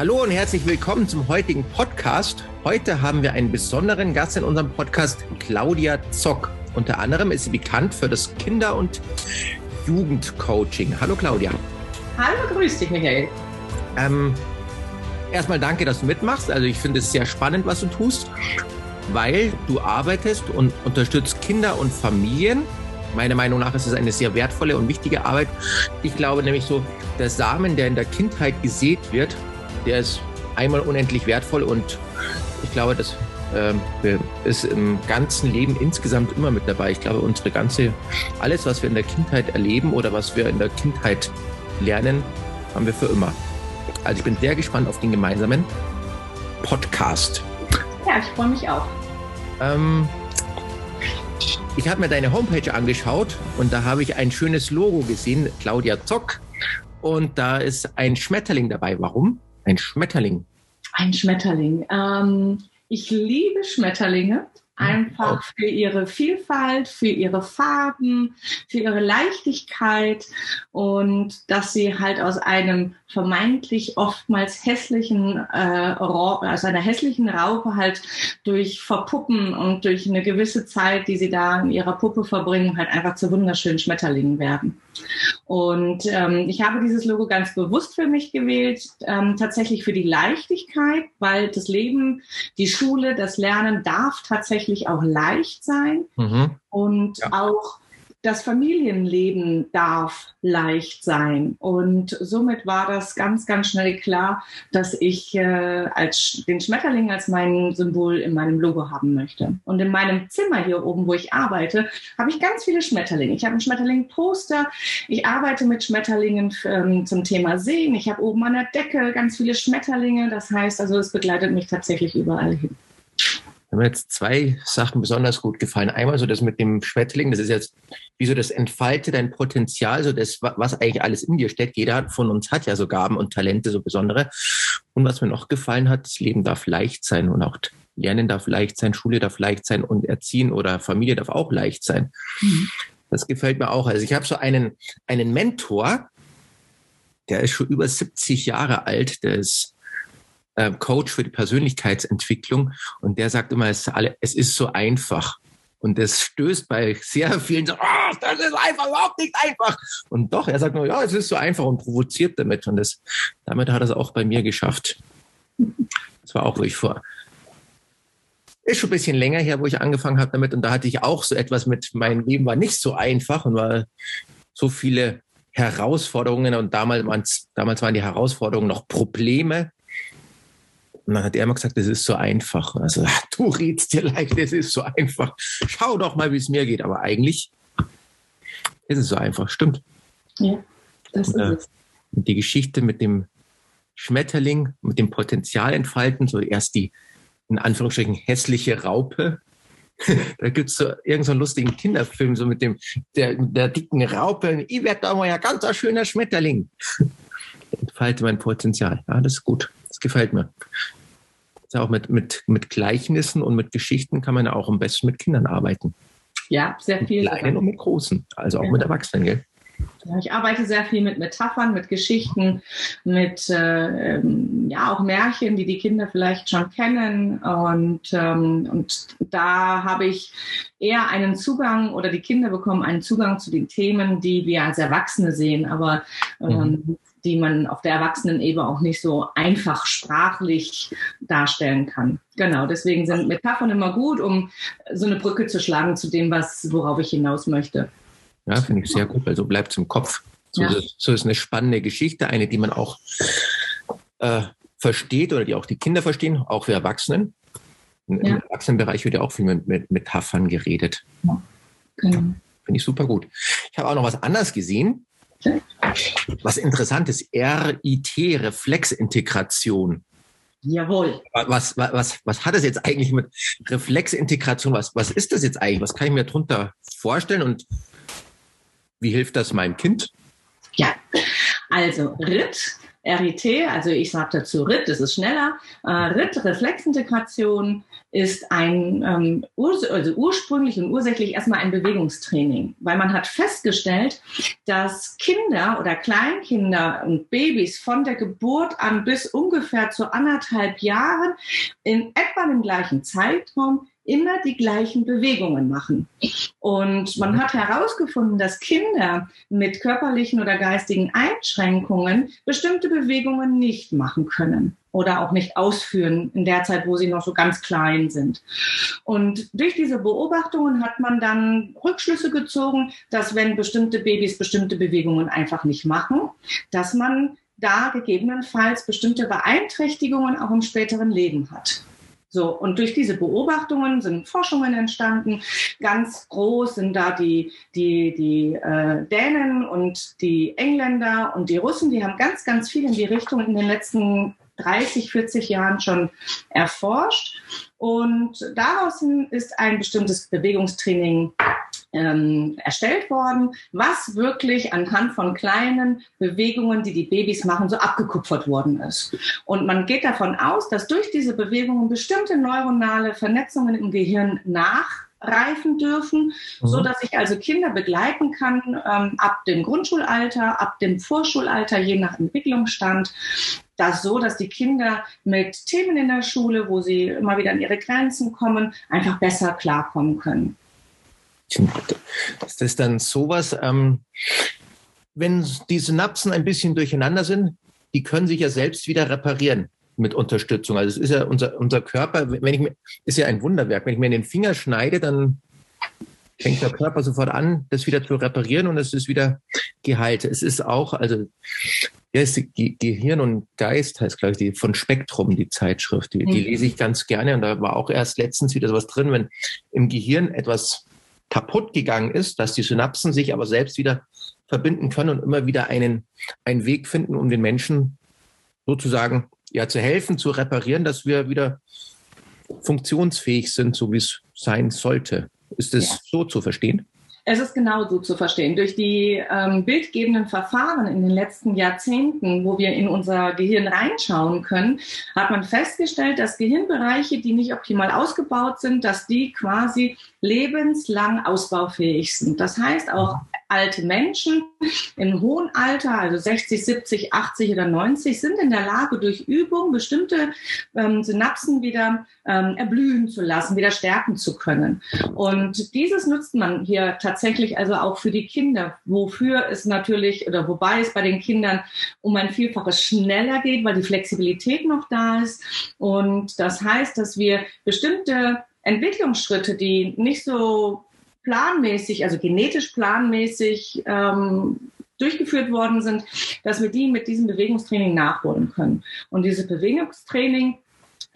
Hallo und herzlich willkommen zum heutigen Podcast. Heute haben wir einen besonderen Gast in unserem Podcast, Claudia Zock. Unter anderem ist sie bekannt für das Kinder- und Jugendcoaching. Hallo Claudia. Hallo, grüß dich, Michael. Ähm, erstmal danke, dass du mitmachst. Also ich finde es sehr spannend, was du tust, weil du arbeitest und unterstützt Kinder und Familien. Meiner Meinung nach ist es eine sehr wertvolle und wichtige Arbeit. Ich glaube nämlich so, der Samen, der in der Kindheit gesät wird, der ist einmal unendlich wertvoll und ich glaube, das äh, ist im ganzen Leben insgesamt immer mit dabei. Ich glaube, unsere ganze, alles, was wir in der Kindheit erleben oder was wir in der Kindheit lernen, haben wir für immer. Also ich bin sehr gespannt auf den gemeinsamen Podcast. Ja, ich freue mich auch. Ähm, ich habe mir deine Homepage angeschaut und da habe ich ein schönes Logo gesehen, Claudia Zock. Und da ist ein Schmetterling dabei. Warum? Ein Schmetterling. Ein Schmetterling. Ähm, ich liebe Schmetterlinge. Einfach für ihre Vielfalt, für ihre Farben, für ihre Leichtigkeit und dass sie halt aus einem vermeintlich oftmals hässlichen, äh, also einer hässlichen Raupe halt durch Verpuppen und durch eine gewisse Zeit, die sie da in ihrer Puppe verbringen, halt einfach zu wunderschönen Schmetterlingen werden. Und ähm, ich habe dieses Logo ganz bewusst für mich gewählt, ähm, tatsächlich für die Leichtigkeit, weil das Leben, die Schule, das Lernen darf tatsächlich auch leicht sein mhm. und ja. auch das Familienleben darf leicht sein. Und somit war das ganz, ganz schnell klar, dass ich äh, als, den Schmetterling als mein Symbol in meinem Logo haben möchte. Und in meinem Zimmer hier oben, wo ich arbeite, habe ich ganz viele Schmetterlinge. Ich habe ein Schmetterling-Poster. Ich arbeite mit Schmetterlingen ähm, zum Thema Sehen. Ich habe oben an der Decke ganz viele Schmetterlinge. Das heißt also, es begleitet mich tatsächlich überall hin mir jetzt zwei Sachen besonders gut gefallen. Einmal so das mit dem Schmetterling, das ist jetzt wie so das Entfalte dein Potenzial, so das, was eigentlich alles in dir steckt. Jeder von uns hat ja so Gaben und Talente, so besondere. Und was mir noch gefallen hat, das Leben darf leicht sein und auch Lernen darf leicht sein, Schule darf leicht sein und Erziehen oder Familie darf auch leicht sein. Mhm. Das gefällt mir auch. Also ich habe so einen, einen Mentor, der ist schon über 70 Jahre alt, der ist äh, Coach für die Persönlichkeitsentwicklung und der sagt immer, es, alle, es ist so einfach. Und das stößt bei sehr vielen so, oh, das ist einfach überhaupt nicht einfach. Und doch, er sagt nur, ja, es ist so einfach und provoziert damit. Und das, damit hat er es auch bei mir geschafft. Das war auch, wo ich vor, ist schon ein bisschen länger her, wo ich angefangen habe damit. Und da hatte ich auch so etwas mit, mein Leben war nicht so einfach und war so viele Herausforderungen. Und damals, damals waren die Herausforderungen noch Probleme. Und dann hat er immer gesagt, das ist so einfach. Also, du redst dir leicht, das ist so einfach. Schau doch mal, wie es mir geht. Aber eigentlich ist es so einfach, stimmt. Ja, das und, ist äh, es. Die Geschichte mit dem Schmetterling, mit dem Potenzial entfalten, so erst die, in Anführungsstrichen, hässliche Raupe. da gibt es so irgendeinen so lustigen Kinderfilm, so mit dem, der, der dicken Raupe. Ich werde da mal ja ganz ein schöner Schmetterling. Entfalte mein Potenzial. Ja, das ist gut. Das gefällt mir auch mit, mit, mit Gleichnissen und mit Geschichten kann man ja auch am besten mit Kindern arbeiten. Ja, sehr viel. Mit kleinen und mit großen, also auch ja. mit Erwachsenen, gell? Ich arbeite sehr viel mit Metaphern, mit Geschichten, mit äh, ähm, ja auch Märchen, die die Kinder vielleicht schon kennen. Und, ähm, und da habe ich eher einen Zugang oder die Kinder bekommen einen Zugang zu den Themen, die wir als Erwachsene sehen. Aber ähm, mhm die man auf der Erwachsenenebene auch nicht so einfach sprachlich darstellen kann. Genau, deswegen sind Metaphern immer gut, um so eine Brücke zu schlagen zu dem, was, worauf ich hinaus möchte. Ja, finde ich sehr gut, weil so bleibt es im Kopf. So, ja. ist, so ist eine spannende Geschichte, eine, die man auch äh, versteht oder die auch die Kinder verstehen, auch wir Erwachsenen. Im ja. Erwachsenenbereich wird ja auch viel mit, mit Metaphern geredet. Ja, genau. Finde ich super gut. Ich habe auch noch was anderes gesehen. Was interessant ist, RIT, Reflexintegration. Jawohl. Was, was, was, was hat es jetzt eigentlich mit Reflexintegration? Was, was ist das jetzt eigentlich? Was kann ich mir darunter vorstellen und wie hilft das meinem Kind? Ja, also RIT, RIT, also ich sage dazu RIT, das ist schneller. Äh, RIT, Reflexintegration, ist ein ähm, also ursprünglich und ursächlich erstmal ein Bewegungstraining, weil man hat festgestellt, dass Kinder oder Kleinkinder und Babys von der Geburt an bis ungefähr zu anderthalb Jahren in etwa dem gleichen Zeitraum immer die gleichen Bewegungen machen. Und man hat herausgefunden, dass Kinder mit körperlichen oder geistigen Einschränkungen bestimmte Bewegungen nicht machen können oder auch nicht ausführen in der Zeit, wo sie noch so ganz klein sind. Und durch diese Beobachtungen hat man dann Rückschlüsse gezogen, dass wenn bestimmte Babys bestimmte Bewegungen einfach nicht machen, dass man da gegebenenfalls bestimmte Beeinträchtigungen auch im späteren Leben hat. So, und durch diese Beobachtungen sind Forschungen entstanden. Ganz groß sind da die, die, die äh, Dänen und die Engländer und die Russen. Die haben ganz, ganz viel in die Richtung in den letzten 30, 40 Jahren schon erforscht. Und daraus ist ein bestimmtes Bewegungstraining ähm, erstellt worden, was wirklich anhand von kleinen Bewegungen, die die Babys machen, so abgekupfert worden ist. Und man geht davon aus, dass durch diese Bewegungen bestimmte neuronale Vernetzungen im Gehirn nachreifen dürfen, mhm. so dass ich also Kinder begleiten kann ähm, ab dem Grundschulalter, ab dem Vorschulalter, je nach Entwicklungsstand. Das so, dass die Kinder mit Themen in der Schule, wo sie immer wieder an ihre Grenzen kommen, einfach besser klarkommen können. Ist das dann sowas, ähm, wenn die Synapsen ein bisschen durcheinander sind, die können sich ja selbst wieder reparieren mit Unterstützung. Also es ist ja unser, unser Körper, wenn ich mir, ist ja ein Wunderwerk. Wenn ich mir in den Finger schneide, dann fängt der Körper sofort an, das wieder zu reparieren und es ist wieder geheilt. Es ist auch, also ja, ist die Gehirn und Geist heißt, glaube ich, die von Spektrum, die Zeitschrift. Die, die mhm. lese ich ganz gerne und da war auch erst letztens wieder sowas drin, wenn im Gehirn etwas kaputt gegangen ist, dass die Synapsen sich aber selbst wieder verbinden können und immer wieder einen, einen Weg finden, um den Menschen sozusagen ja zu helfen, zu reparieren, dass wir wieder funktionsfähig sind, so wie es sein sollte. Ist es ja. so zu verstehen? Es ist genau so zu verstehen. Durch die ähm, bildgebenden Verfahren in den letzten Jahrzehnten, wo wir in unser Gehirn reinschauen können, hat man festgestellt, dass Gehirnbereiche, die nicht optimal ausgebaut sind, dass die quasi lebenslang ausbaufähig sind. Das heißt, auch alte Menschen im hohen Alter, also 60, 70, 80 oder 90, sind in der Lage, durch Übung bestimmte ähm, Synapsen wieder ähm, erblühen zu lassen, wieder stärken zu können. Und dieses nutzt man hier tatsächlich also auch für die Kinder, wofür es natürlich oder wobei es bei den Kindern um ein Vielfaches schneller geht, weil die Flexibilität noch da ist. Und das heißt, dass wir bestimmte Entwicklungsschritte, die nicht so planmäßig, also genetisch planmäßig ähm, durchgeführt worden sind, dass wir die mit diesem Bewegungstraining nachholen können. Und dieses Bewegungstraining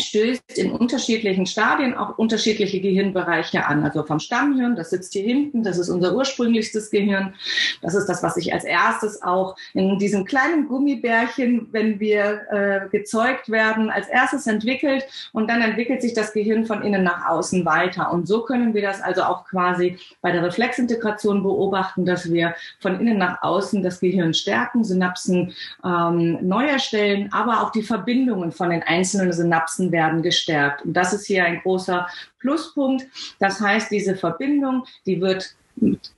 stößt in unterschiedlichen Stadien auch unterschiedliche Gehirnbereiche an. Also vom Stammhirn, das sitzt hier hinten, das ist unser ursprünglichstes Gehirn. Das ist das, was sich als erstes auch in diesem kleinen Gummibärchen, wenn wir äh, gezeugt werden, als erstes entwickelt. Und dann entwickelt sich das Gehirn von innen nach außen weiter. Und so können wir das also auch quasi bei der Reflexintegration beobachten, dass wir von innen nach außen das Gehirn stärken, Synapsen ähm, neu erstellen, aber auch die Verbindungen von den einzelnen Synapsen Synapsen werden gestärkt. Und das ist hier ein großer Pluspunkt. Das heißt, diese Verbindung, die wird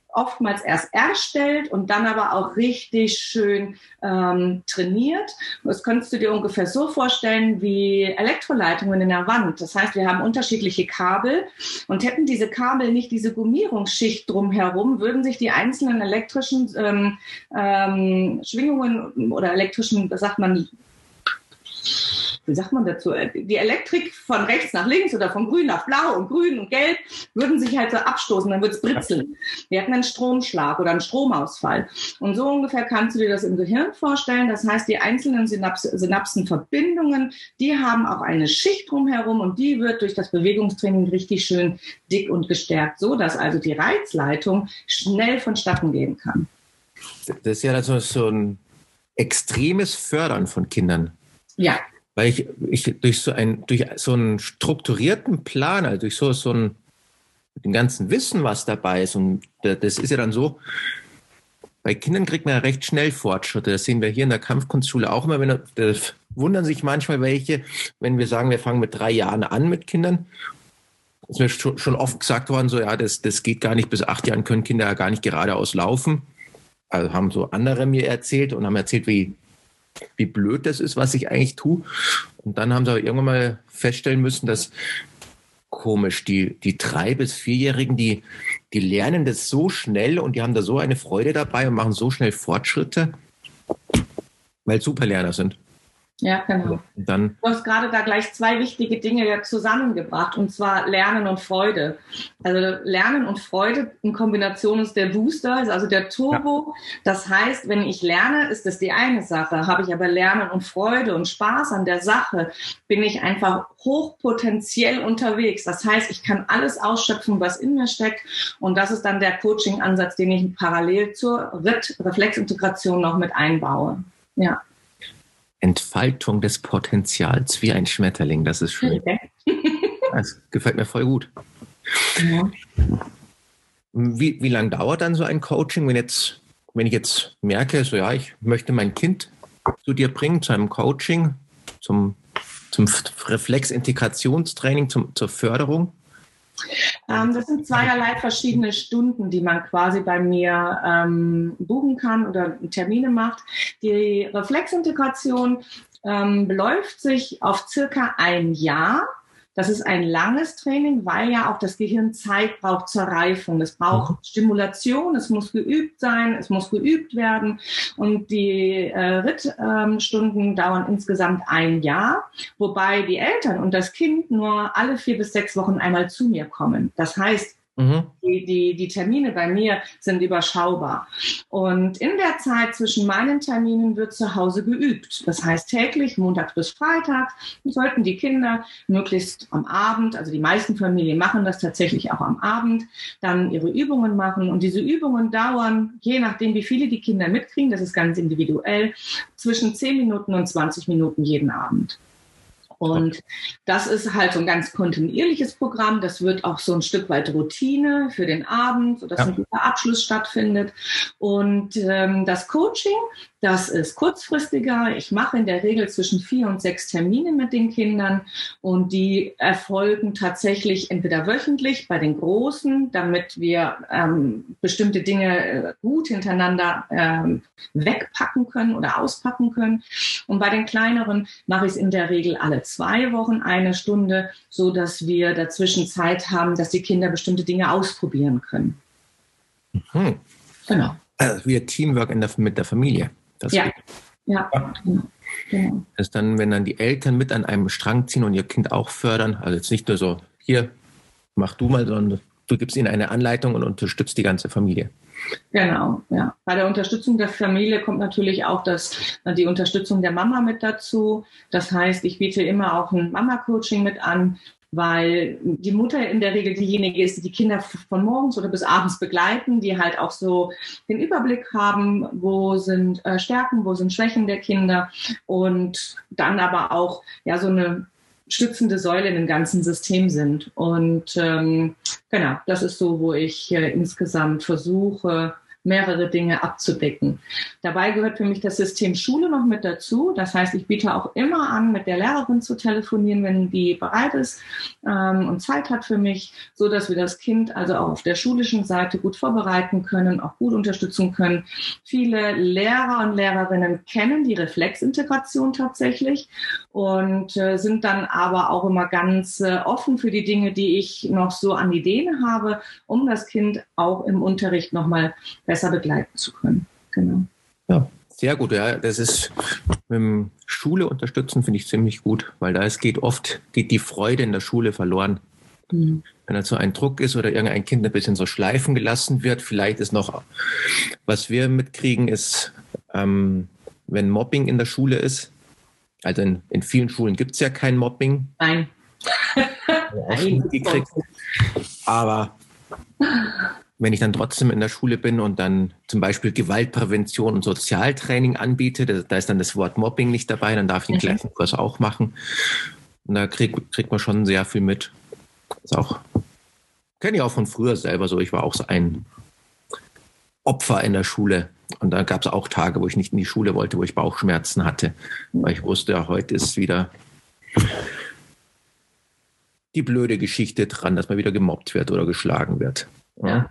oftmals erst erstellt und dann aber auch richtig schön ähm, trainiert. Das könntest du dir ungefähr so vorstellen wie Elektroleitungen in der Wand. Das heißt, wir haben unterschiedliche Kabel und hätten diese Kabel nicht diese Gummierungsschicht drumherum, würden sich die einzelnen elektrischen ähm, ähm, Schwingungen oder elektrischen, sagt man, wie sagt man dazu, äh, die Elektrik von rechts nach links oder von grün nach blau und grün und gelb würden sich halt so abstoßen, dann würde es britzeln. Wir hatten einen Stromschlag oder einen Stromausfall. Und so ungefähr kannst du dir das im Gehirn vorstellen. Das heißt, die einzelnen Synaps Synapsenverbindungen, die haben auch eine Schicht drumherum und die wird durch das Bewegungstraining richtig schön dick und gestärkt, so dass also die Reizleitung schnell vonstatten gehen kann. Das ist ja also so ein extremes Fördern von Kindern. Ja, weil ich, ich durch so ein durch so einen strukturierten Plan, also durch so so ein dem ganzen Wissen, was dabei ist und das ist ja dann so. Bei Kindern kriegt man ja recht schnell Fortschritte. Das sehen wir hier in der Kampfkunstschule auch immer. Wenn, das wundern sich manchmal welche, wenn wir sagen, wir fangen mit drei Jahren an mit Kindern ist mir schon oft gesagt worden, so ja, das, das geht gar nicht, bis acht Jahren können Kinder ja gar nicht geradeaus laufen. Also haben so andere mir erzählt und haben erzählt, wie, wie blöd das ist, was ich eigentlich tue. Und dann haben sie irgendwann mal feststellen müssen, dass komisch, die, die drei- bis vierjährigen, die, die lernen das so schnell und die haben da so eine Freude dabei und machen so schnell Fortschritte, weil Superlerner sind. Ja, genau. dann, du hast gerade da gleich zwei wichtige Dinge zusammengebracht, und zwar Lernen und Freude. Also Lernen und Freude in Kombination ist der Booster, also der Turbo. Ja. Das heißt, wenn ich lerne, ist das die eine Sache. Habe ich aber Lernen und Freude und Spaß an der Sache, bin ich einfach hochpotenziell unterwegs. Das heißt, ich kann alles ausschöpfen, was in mir steckt. Und das ist dann der Coaching-Ansatz, den ich parallel zur RIT-Reflexintegration noch mit einbaue. Ja. Entfaltung des Potenzials, wie ein Schmetterling. Das ist schön. Okay. Das gefällt mir voll gut. Ja. Wie, wie lange dauert dann so ein Coaching, wenn, jetzt, wenn ich jetzt merke, so ja, ich möchte mein Kind zu dir bringen, zu einem Coaching, zum, zum Reflexintegrationstraining, zum, zur Förderung? Ähm, das sind zweierlei verschiedene Stunden, die man quasi bei mir ähm, buchen kann oder Termine macht. Die Reflexintegration ähm, beläuft sich auf circa ein Jahr. Das ist ein langes Training, weil ja auch das Gehirn Zeit braucht zur Reifung. Es braucht mhm. Stimulation, es muss geübt sein, es muss geübt werden. Und die äh, Rittstunden ähm, dauern insgesamt ein Jahr, wobei die Eltern und das Kind nur alle vier bis sechs Wochen einmal zu mir kommen. Das heißt, Mhm. Die, die, die Termine bei mir sind überschaubar. Und in der Zeit zwischen meinen Terminen wird zu Hause geübt. Das heißt täglich, Montag bis Freitag, sollten die Kinder möglichst am Abend, also die meisten Familien machen das tatsächlich auch am Abend, dann ihre Übungen machen. Und diese Übungen dauern, je nachdem, wie viele die Kinder mitkriegen, das ist ganz individuell, zwischen 10 Minuten und 20 Minuten jeden Abend. Und das ist halt so ein ganz kontinuierliches Programm. Das wird auch so ein Stück weit Routine für den Abend, sodass ja. ein guter Abschluss stattfindet. Und ähm, das Coaching, das ist kurzfristiger. Ich mache in der Regel zwischen vier und sechs Termine mit den Kindern und die erfolgen tatsächlich entweder wöchentlich bei den Großen, damit wir ähm, bestimmte Dinge äh, gut hintereinander ähm, wegpacken können oder auspacken können. Und bei den kleineren mache ich es in der Regel alle zwei Wochen eine Stunde, so dass wir dazwischen Zeit haben, dass die Kinder bestimmte Dinge ausprobieren können. Mhm. Genau. Also wie Teamwork der, mit der Familie. Das ja. ja, genau. genau. Das ist dann, wenn dann die Eltern mit an einem Strang ziehen und ihr Kind auch fördern, also jetzt nicht nur so, hier, mach du mal, sondern du gibst ihnen eine Anleitung und unterstützt die ganze Familie. Genau, ja. Bei der Unterstützung der Familie kommt natürlich auch das, die Unterstützung der Mama mit dazu. Das heißt, ich biete immer auch ein Mama-Coaching mit an, weil die Mutter in der Regel diejenige ist, die die Kinder von morgens oder bis abends begleiten, die halt auch so den Überblick haben, wo sind äh, Stärken, wo sind Schwächen der Kinder und dann aber auch ja so eine stützende Säule in dem ganzen System sind. Und ähm, genau, das ist so, wo ich äh, insgesamt versuche, mehrere Dinge abzudecken. Dabei gehört für mich das System Schule noch mit dazu. Das heißt, ich biete auch immer an, mit der Lehrerin zu telefonieren, wenn die bereit ist ähm, und Zeit hat für mich, so dass wir das Kind also auch auf der schulischen Seite gut vorbereiten können, auch gut unterstützen können. Viele Lehrer und Lehrerinnen kennen die Reflexintegration tatsächlich und äh, sind dann aber auch immer ganz äh, offen für die Dinge, die ich noch so an Ideen habe, um das Kind auch im Unterricht nochmal besser besser begleiten zu können. Genau. Ja, sehr gut. Ja, das ist mit dem Schule unterstützen finde ich ziemlich gut, weil da es geht oft geht die Freude in der Schule verloren. Mhm. Wenn da so ein Druck ist oder irgendein Kind ein bisschen so schleifen gelassen wird, vielleicht ist noch, was wir mitkriegen, ist, ähm, wenn Mobbing in der Schule ist, also in, in vielen Schulen gibt es ja kein Mobbing. Nein. Nein aber wenn ich dann trotzdem in der Schule bin und dann zum Beispiel Gewaltprävention und Sozialtraining anbiete, da, ist dann das Wort Mobbing nicht dabei, dann darf ich den mhm. gleichen Kurs auch machen. Und da kriegt, kriegt man schon sehr viel mit. Das ist auch, kenne ich auch von früher selber so. Ich war auch so ein Opfer in der Schule. Und da gab es auch Tage, wo ich nicht in die Schule wollte, wo ich Bauchschmerzen hatte, weil ich wusste, ja, heute ist wieder die blöde Geschichte dran, dass man wieder gemobbt wird oder geschlagen wird. Ja.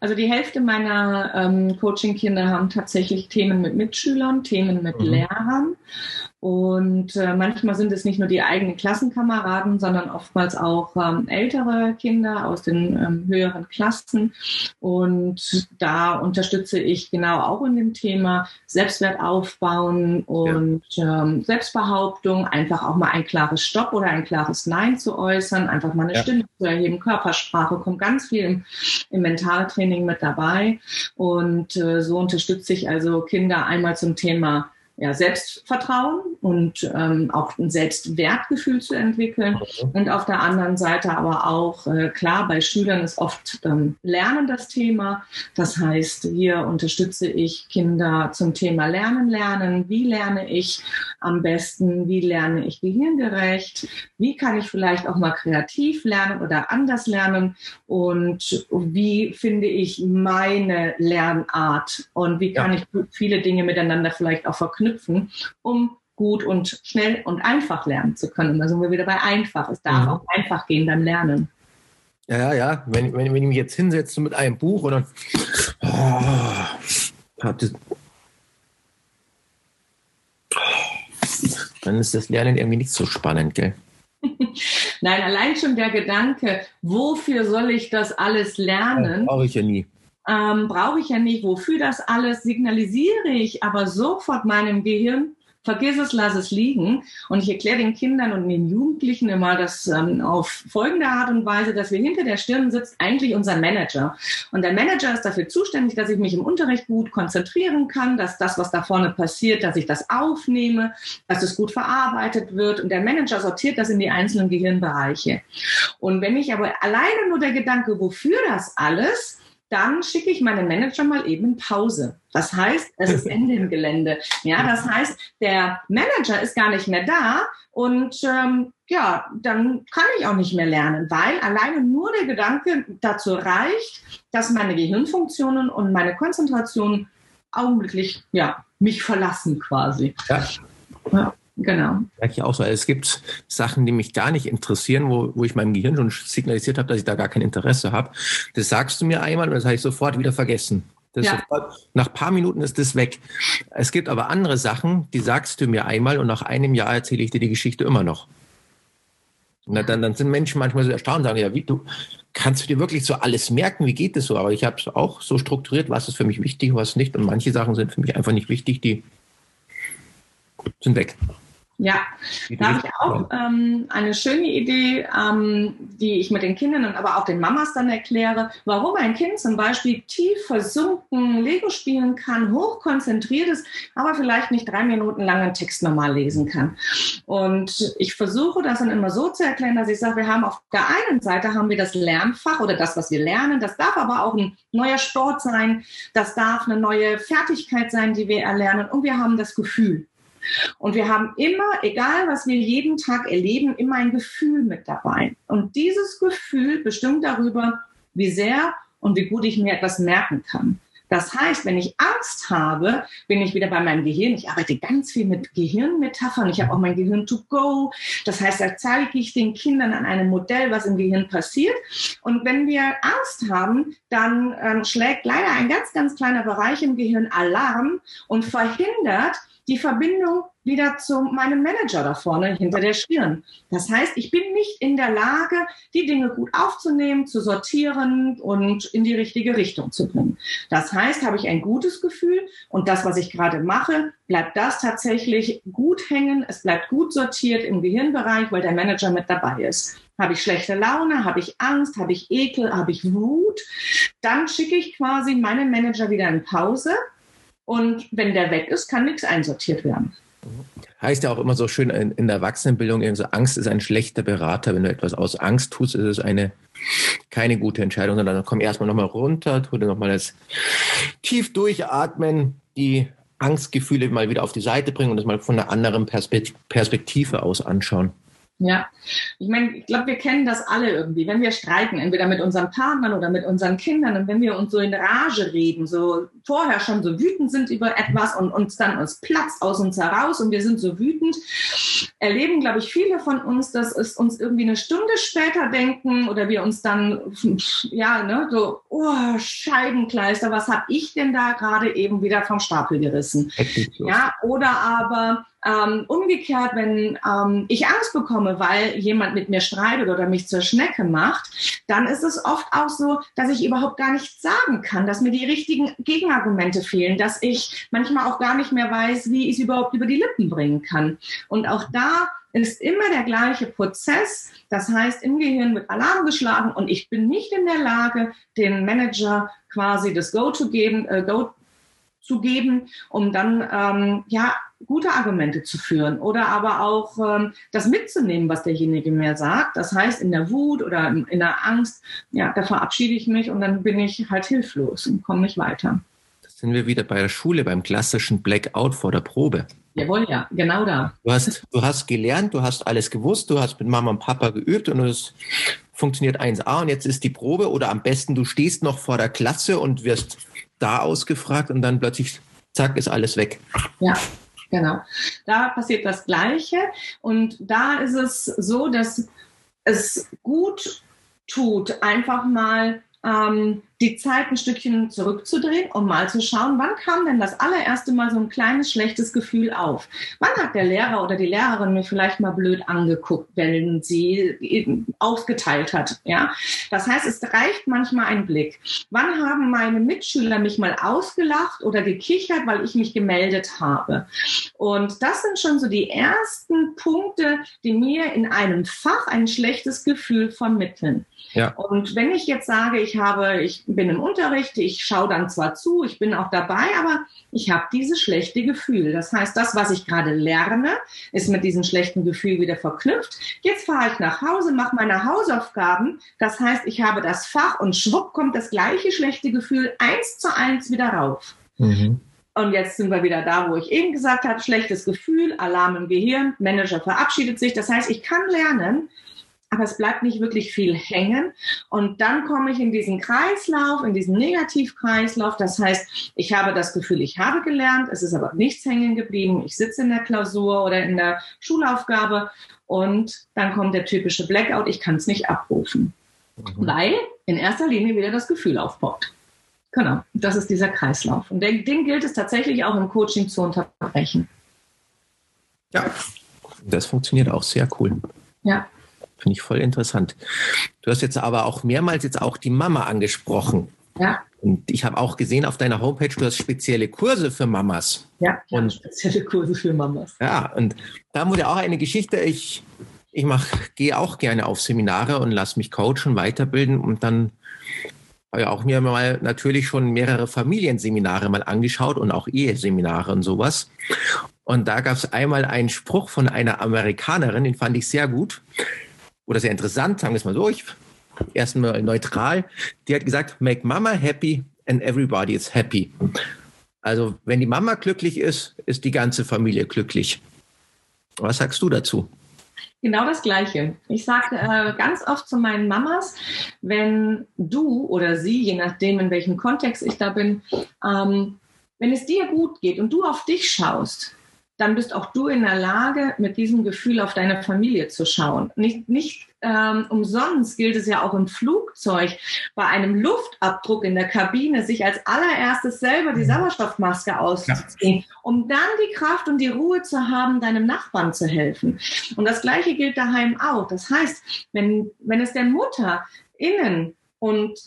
Also die Hälfte meiner ähm, Coaching-Kinder haben tatsächlich Themen mit Mitschülern, Themen mit mhm. Lehrern. Und äh, manchmal sind es nicht nur die eigenen Klassenkameraden, sondern oftmals auch ähm, ältere Kinder aus den ähm, höheren Klassen. Und da unterstütze ich genau auch in dem Thema Selbstwert aufbauen und ja. ähm, Selbstbehauptung, einfach auch mal ein klares Stopp oder ein klares Nein zu äußern, einfach mal eine ja. Stimme zu erheben, Körpersprache, kommt ganz viel im, im Mentaltraining mit dabei. Und äh, so unterstütze ich also Kinder einmal zum Thema ja, Selbstvertrauen und ähm, auch ein Selbstwertgefühl zu entwickeln. Mhm. Und auf der anderen Seite aber auch, äh, klar, bei Schülern ist oft ähm, Lernen das Thema. Das heißt, hier unterstütze ich Kinder zum Thema Lernen, Lernen. Wie lerne ich am besten? Wie lerne ich gehirngerecht? Wie kann ich vielleicht auch mal kreativ lernen oder anders lernen? Und wie finde ich meine Lernart? Und wie kann ja. ich viele Dinge miteinander vielleicht auch verknüpfen? Knüpfen, um gut und schnell und einfach lernen zu können. Da sind wir wieder bei einfach. Es darf mhm. auch einfach gehen beim Lernen. Ja, ja, wenn, wenn, wenn ich mich jetzt hinsetze mit einem Buch und dann, oh, dann ist das Lernen irgendwie nicht so spannend, gell? Nein, allein schon der Gedanke, wofür soll ich das alles lernen? Brauche ich ja nie ähm, brauche ich ja nicht, wofür das alles signalisiere ich aber sofort meinem Gehirn, vergiss es, lass es liegen. Und ich erkläre den Kindern und den Jugendlichen immer das ähm, auf folgende Art und Weise, dass wir hinter der Stirn sitzt eigentlich unser Manager. Und der Manager ist dafür zuständig, dass ich mich im Unterricht gut konzentrieren kann, dass das, was da vorne passiert, dass ich das aufnehme, dass es gut verarbeitet wird. Und der Manager sortiert das in die einzelnen Gehirnbereiche. Und wenn ich aber alleine nur der Gedanke, wofür das alles, dann schicke ich meinen Manager mal eben in Pause. Das heißt, es ist Ende im Gelände. Ja, das heißt, der Manager ist gar nicht mehr da und ähm, ja, dann kann ich auch nicht mehr lernen, weil alleine nur der Gedanke dazu reicht, dass meine Gehirnfunktionen und meine Konzentration augenblicklich ja mich verlassen quasi. Ja. ja. Genau. Sag ich auch so. Es gibt Sachen, die mich gar nicht interessieren, wo, wo ich meinem Gehirn schon signalisiert habe, dass ich da gar kein Interesse habe. Das sagst du mir einmal und das habe ich sofort wieder vergessen. Ja. Sofort, nach paar Minuten ist das weg. Es gibt aber andere Sachen, die sagst du mir einmal und nach einem Jahr erzähle ich dir die Geschichte immer noch. Und dann, dann sind Menschen manchmal so erstaunt und sagen, ja, wie du kannst du dir wirklich so alles merken, wie geht das so? Aber ich habe es auch so strukturiert, was ist für mich wichtig, was nicht. Und manche Sachen sind für mich einfach nicht wichtig, die sind weg. Ja, da habe ich auch ähm, eine schöne Idee, ähm, die ich mit den Kindern und aber auch den Mamas dann erkläre, warum ein Kind zum Beispiel tief versunken Lego spielen kann, hochkonzentriert ist, aber vielleicht nicht drei Minuten lang einen Text normal lesen kann. Und ich versuche das dann immer so zu erklären, dass ich sage, wir haben auf der einen Seite haben wir das Lernfach oder das, was wir lernen. Das darf aber auch ein neuer Sport sein. Das darf eine neue Fertigkeit sein, die wir erlernen. Und wir haben das Gefühl. Und wir haben immer, egal was wir jeden Tag erleben, immer ein Gefühl mit dabei. Und dieses Gefühl bestimmt darüber, wie sehr und wie gut ich mir etwas merken kann. Das heißt, wenn ich Angst habe, bin ich wieder bei meinem Gehirn. Ich arbeite ganz viel mit Gehirnmetaphern. Ich habe auch mein Gehirn to go. Das heißt, da zeige ich den Kindern an einem Modell, was im Gehirn passiert. Und wenn wir Angst haben, dann ähm, schlägt leider ein ganz, ganz kleiner Bereich im Gehirn Alarm und verhindert, die Verbindung wieder zu meinem Manager da vorne hinter der Stirn. Das heißt, ich bin nicht in der Lage, die Dinge gut aufzunehmen, zu sortieren und in die richtige Richtung zu bringen. Das heißt, habe ich ein gutes Gefühl und das, was ich gerade mache, bleibt das tatsächlich gut hängen. Es bleibt gut sortiert im Gehirnbereich, weil der Manager mit dabei ist. Habe ich schlechte Laune, habe ich Angst, habe ich Ekel, habe ich Wut, dann schicke ich quasi meinen Manager wieder in Pause und wenn der weg ist, kann nichts einsortiert werden. Heißt ja auch immer so schön in, in der Erwachsenenbildung, so Angst ist ein schlechter Berater. Wenn du etwas aus Angst tust, ist es eine keine gute Entscheidung, sondern dann komm erstmal nochmal runter, tu dir nochmal das tief durchatmen, die Angstgefühle mal wieder auf die Seite bringen und das mal von einer anderen Perspektive aus anschauen. Ja, ich meine, ich glaube, wir kennen das alle irgendwie, wenn wir streiten, entweder mit unseren Partnern oder mit unseren Kindern und wenn wir uns so in Rage reden, so vorher schon so wütend sind über etwas und uns dann uns platzt aus uns heraus und wir sind so wütend, erleben, glaube ich, viele von uns, dass es uns irgendwie eine Stunde später denken oder wir uns dann, ja, ne, so, oh, Scheibenkleister, was habe ich denn da gerade eben wieder vom Stapel gerissen? Ja, oder aber ähm, umgekehrt, wenn ähm, ich Angst bekomme, weil jemand mit mir streitet oder mich zur Schnecke macht, dann ist es oft auch so, dass ich überhaupt gar nichts sagen kann, dass mir die richtigen Gegenargumente fehlen, dass ich manchmal auch gar nicht mehr weiß, wie ich es überhaupt über die Lippen bringen kann. Und auch da ist immer der gleiche Prozess. Das heißt, im Gehirn wird Alarm geschlagen und ich bin nicht in der Lage, den Manager quasi das Go zu geben, äh, Go zu geben, um dann ähm, ja gute Argumente zu führen oder aber auch ähm, das mitzunehmen, was derjenige mir sagt. Das heißt, in der Wut oder in der Angst, ja, da verabschiede ich mich und dann bin ich halt hilflos und komme nicht weiter. Das sind wir wieder bei der Schule, beim klassischen Blackout vor der Probe. Jawohl, ja, genau da. Du hast, du hast gelernt, du hast alles gewusst, du hast mit Mama und Papa geübt und es funktioniert 1a und jetzt ist die Probe oder am besten du stehst noch vor der Klasse und wirst da ausgefragt und dann plötzlich, zack, ist alles weg. Ja, Genau. Da passiert das Gleiche. Und da ist es so, dass es gut tut, einfach mal ähm, die Zeit ein Stückchen zurückzudrehen, um mal zu schauen, wann kam denn das allererste Mal so ein kleines schlechtes Gefühl auf? Wann hat der Lehrer oder die Lehrerin mich vielleicht mal blöd angeguckt, wenn sie ausgeteilt hat? Ja, das heißt, es reicht manchmal ein Blick. Wann haben meine Mitschüler mich mal ausgelacht oder gekichert, weil ich mich gemeldet habe? Und das sind schon so die ersten Punkte, die mir in einem Fach ein schlechtes Gefühl vermitteln. Ja. Und wenn ich jetzt sage, ich habe, ich bin im Unterricht, ich schaue dann zwar zu, ich bin auch dabei, aber ich habe dieses schlechte Gefühl. Das heißt, das, was ich gerade lerne, ist mit diesem schlechten Gefühl wieder verknüpft. Jetzt fahre ich nach Hause, mache meine Hausaufgaben. Das heißt, ich habe das Fach und schwupp kommt das gleiche schlechte Gefühl eins zu eins wieder rauf. Mhm. Und jetzt sind wir wieder da, wo ich eben gesagt habe, schlechtes Gefühl, Alarm im Gehirn, Manager verabschiedet sich. Das heißt, ich kann lernen, aber es bleibt nicht wirklich viel hängen. Und dann komme ich in diesen Kreislauf, in diesen Negativkreislauf. Das heißt, ich habe das Gefühl, ich habe gelernt, es ist aber nichts hängen geblieben. Ich sitze in der Klausur oder in der Schulaufgabe und dann kommt der typische Blackout, ich kann es nicht abrufen, mhm. weil in erster Linie wieder das Gefühl aufbaut. Genau, das ist dieser Kreislauf. Und den, den gilt es tatsächlich auch im Coaching zu unterbrechen. Ja, das funktioniert auch sehr cool. Ja. Finde ich voll interessant. Du hast jetzt aber auch mehrmals jetzt auch die Mama angesprochen. Ja. Und ich habe auch gesehen auf deiner Homepage, du hast spezielle Kurse für Mamas. Ja, und spezielle Kurse für Mamas. Ja, und da wurde auch eine Geschichte. Ich, ich mach, gehe auch gerne auf Seminare und lasse mich coachen, weiterbilden und dann habe ich auch mir mal natürlich schon mehrere Familienseminare mal angeschaut und auch Eheseminare und sowas. Und da gab es einmal einen Spruch von einer Amerikanerin, den fand ich sehr gut oder sehr interessant, sagen wir es mal so, ich erstmal neutral, die hat gesagt, make Mama happy and everybody is happy. Also wenn die Mama glücklich ist, ist die ganze Familie glücklich. Was sagst du dazu? Genau das Gleiche. Ich sage äh, ganz oft zu meinen Mamas, wenn du oder sie, je nachdem, in welchem Kontext ich da bin, ähm, wenn es dir gut geht und du auf dich schaust, dann bist auch du in der Lage, mit diesem Gefühl auf deine Familie zu schauen. Nicht, nicht ähm, umsonst gilt es ja auch im Flugzeug, bei einem Luftabdruck in der Kabine, sich als allererstes selber die mhm. Sauerstoffmaske auszuziehen, um dann die Kraft und die Ruhe zu haben, deinem Nachbarn zu helfen. Und das Gleiche gilt daheim auch. Das heißt, wenn, wenn es der Mutter innen und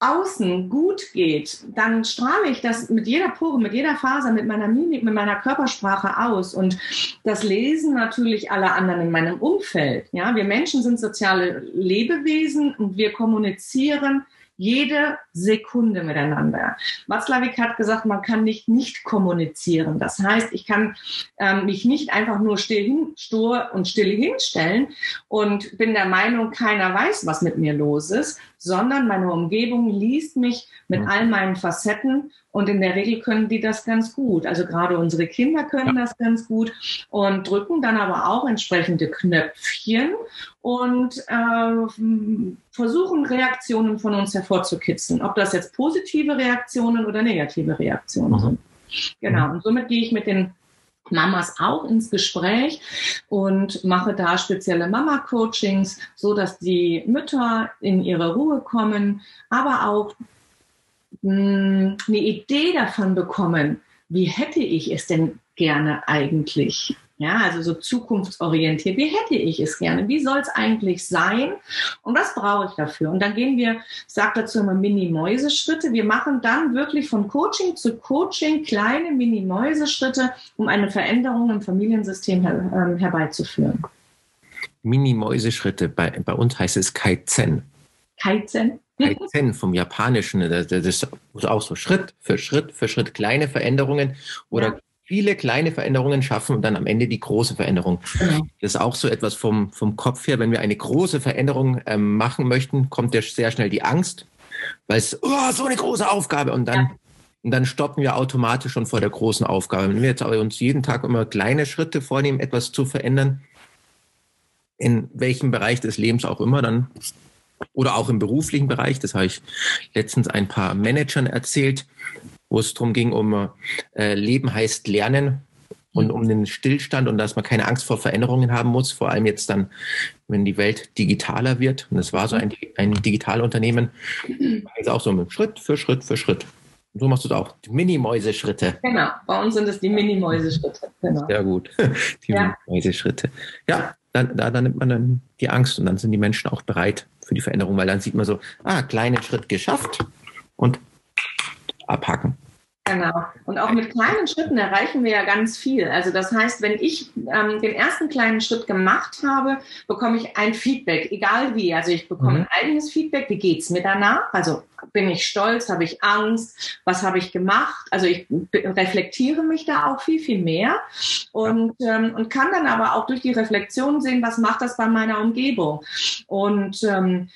außen gut geht, dann strahle ich das mit jeder Pore, mit jeder Faser, mit meiner Mimik, mit meiner Körpersprache aus. Und das lesen natürlich alle anderen in meinem Umfeld. Ja, wir Menschen sind soziale Lebewesen und wir kommunizieren jede Sekunde miteinander. Watzlawick hat gesagt, man kann nicht nicht kommunizieren. Das heißt, ich kann ähm, mich nicht einfach nur still hin, stur und still hinstellen und bin der Meinung, keiner weiß, was mit mir los ist, sondern meine Umgebung liest mich mit all meinen Facetten und in der Regel können die das ganz gut. Also gerade unsere Kinder können ja. das ganz gut und drücken dann aber auch entsprechende Knöpfchen und äh, versuchen Reaktionen von uns hervorzukitzeln. Ob das jetzt positive Reaktionen oder negative Reaktionen mhm. sind. Genau. Und somit gehe ich mit den Mamas auch ins Gespräch und mache da spezielle Mama-Coachings, so dass die Mütter in ihre Ruhe kommen, aber auch mh, eine Idee davon bekommen, wie hätte ich es denn gerne eigentlich? Ja, also so zukunftsorientiert. Wie hätte ich es gerne? Wie soll es eigentlich sein? Und was brauche ich dafür? Und dann gehen wir, ich sage dazu immer Mini-Mäuse-Schritte. Wir machen dann wirklich von Coaching zu Coaching kleine Mini-Mäuse-Schritte, um eine Veränderung im Familiensystem her, ähm, herbeizuführen. Mini-Mäuse-Schritte. Bei, bei uns heißt es Kaizen. Kaizen? Kaizen vom Japanischen. Das, das ist auch so Schritt für Schritt für Schritt kleine Veränderungen oder ja viele kleine Veränderungen schaffen und dann am Ende die große Veränderung. Genau. Das ist auch so etwas vom, vom Kopf her. Wenn wir eine große Veränderung ähm, machen möchten, kommt ja sehr schnell die Angst, weil es, oh, so eine große Aufgabe und dann, ja. und dann stoppen wir automatisch schon vor der großen Aufgabe. Wenn wir jetzt aber uns jeden Tag immer kleine Schritte vornehmen, etwas zu verändern, in welchem Bereich des Lebens auch immer, dann oder auch im beruflichen Bereich, das habe ich letztens ein paar Managern erzählt, wo es darum ging, um äh, Leben heißt Lernen und um den Stillstand und dass man keine Angst vor Veränderungen haben muss, vor allem jetzt dann, wenn die Welt digitaler wird. Und es war so ein, ein Digitalunternehmen, ist auch so Schritt für Schritt für Schritt. Und so machst du es auch. Die Mini-Mäuse-Schritte. Genau, bei uns sind es die Mini-Mäuse-Schritte. Genau. Sehr gut. Die ja. Mini-Mäuse-Schritte. Ja, dann, da, da nimmt man dann die Angst und dann sind die Menschen auch bereit für die Veränderung, weil dann sieht man so, ah, kleinen Schritt geschafft und abhacken. Genau. Und auch mit kleinen Schritten erreichen wir ja ganz viel. Also das heißt, wenn ich ähm, den ersten kleinen Schritt gemacht habe, bekomme ich ein Feedback, egal wie. Also ich bekomme mhm. ein eigenes Feedback, wie geht es mir danach? Also bin ich stolz, habe ich Angst, was habe ich gemacht? Also ich reflektiere mich da auch viel, viel mehr und, ähm, und kann dann aber auch durch die Reflexion sehen, was macht das bei meiner Umgebung. Und ähm,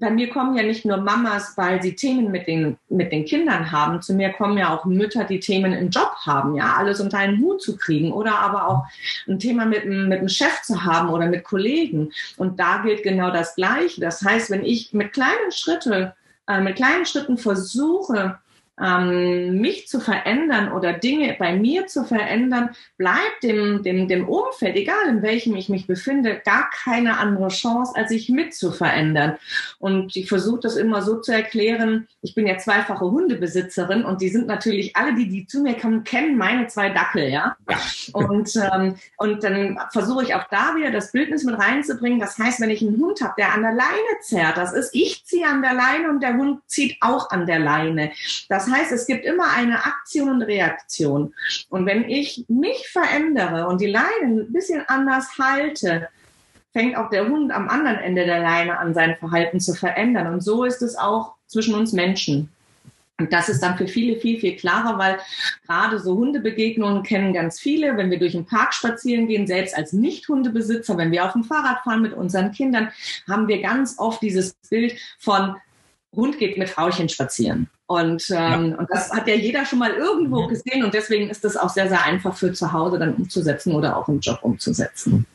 bei mir kommen ja nicht nur Mamas, weil sie Themen mit den, mit den Kindern haben. Zu mir kommen ja auch Mütter, die Themen im Job haben, ja, alles unter einen Hut zu kriegen oder aber auch ein Thema mit, mit einem Chef zu haben oder mit Kollegen. Und da gilt genau das Gleiche. Das heißt, wenn ich mit kleinen Schritten, äh, mit kleinen Schritten versuche, ähm, mich zu verändern oder Dinge bei mir zu verändern, bleibt dem, dem, dem Umfeld, egal in welchem ich mich befinde, gar keine andere Chance, als sich mit zu verändern. Und ich versuche das immer so zu erklären, ich bin ja zweifache Hundebesitzerin und die sind natürlich alle, die, die zu mir kommen, kennen meine zwei Dackel, ja. Und, ähm, und dann versuche ich auch da wieder das Bildnis mit reinzubringen. Das heißt, wenn ich einen Hund habe, der an der Leine zerrt, das ist, ich ziehe an der Leine und der Hund zieht auch an der Leine. Das heißt, es gibt immer eine Aktion und Reaktion. Und wenn ich mich verändere und die Leine ein bisschen anders halte, fängt auch der Hund am anderen Ende der Leine an, sein Verhalten zu verändern. Und so ist es auch zwischen uns Menschen. Und das ist dann für viele viel, viel klarer, weil gerade so Hundebegegnungen kennen ganz viele. Wenn wir durch den Park spazieren gehen, selbst als Nicht-Hundebesitzer, wenn wir auf dem Fahrrad fahren mit unseren Kindern, haben wir ganz oft dieses Bild von Hund geht mit Frauchen spazieren. Und, ähm, ja. und das hat ja jeder schon mal irgendwo gesehen und deswegen ist das auch sehr, sehr einfach für zu Hause dann umzusetzen oder auch im Job umzusetzen.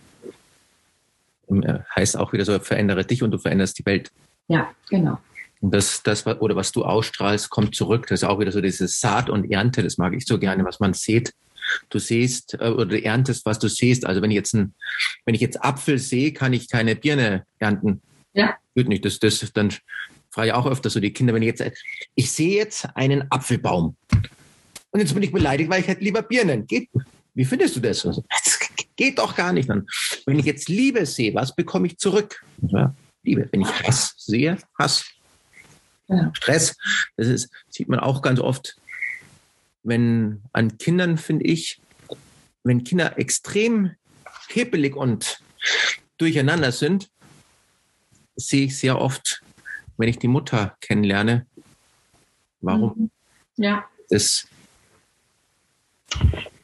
Äh, heißt auch wieder so, verändere dich und du veränderst die Welt. Ja, genau. Und das, das, oder was du ausstrahlst, kommt zurück. Das ist auch wieder so dieses Saat und Ernte, das mag ich so gerne, was man sieht. Du siehst äh, oder du erntest, was du siehst. Also wenn ich jetzt ein, wenn ich jetzt Apfel sehe, kann ich keine Birne ernten. Ja. Wird nicht. Das, das, dann frage ich auch öfter so die Kinder, wenn ich jetzt, ich sehe jetzt einen Apfelbaum. Und jetzt bin ich beleidigt, weil ich hätte lieber Birnen. Geht, wie findest du das? das geht doch gar nicht. Dann, wenn ich jetzt Liebe sehe, was bekomme ich zurück? Ja, Liebe. Wenn ich Hass sehe, Hass. Ja. Stress, das ist, sieht man auch ganz oft, wenn an Kindern, finde ich, wenn Kinder extrem hippelig und durcheinander sind, sehe ich sehr oft wenn ich die Mutter kennenlerne, warum? Mhm. Ja. Das,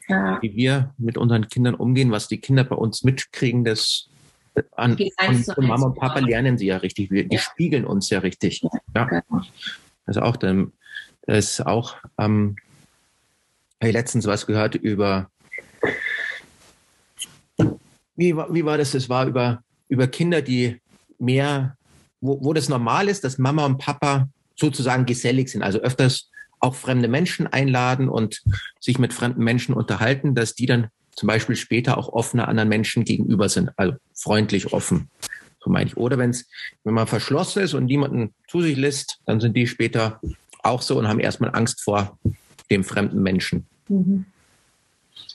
ja. wie wir mit unseren Kindern umgehen, was die Kinder bei uns mitkriegen, das an, an Mama und Papa lernen sie ja richtig. Wir, die spiegeln uns ja richtig. Ja. Genau. Also auch dann ist auch ähm, habe ich letztens was gehört über wie, wie war das? Es war über, über Kinder, die mehr, wo, wo das normal ist, dass Mama und Papa sozusagen gesellig sind, also öfters auch fremde Menschen einladen und sich mit fremden Menschen unterhalten, dass die dann zum Beispiel später auch offener anderen Menschen gegenüber sind, also freundlich offen, so meine ich. Oder wenn's, wenn man verschlossen ist und niemanden zu sich lässt, dann sind die später auch so und haben erstmal Angst vor dem fremden Menschen. Mhm.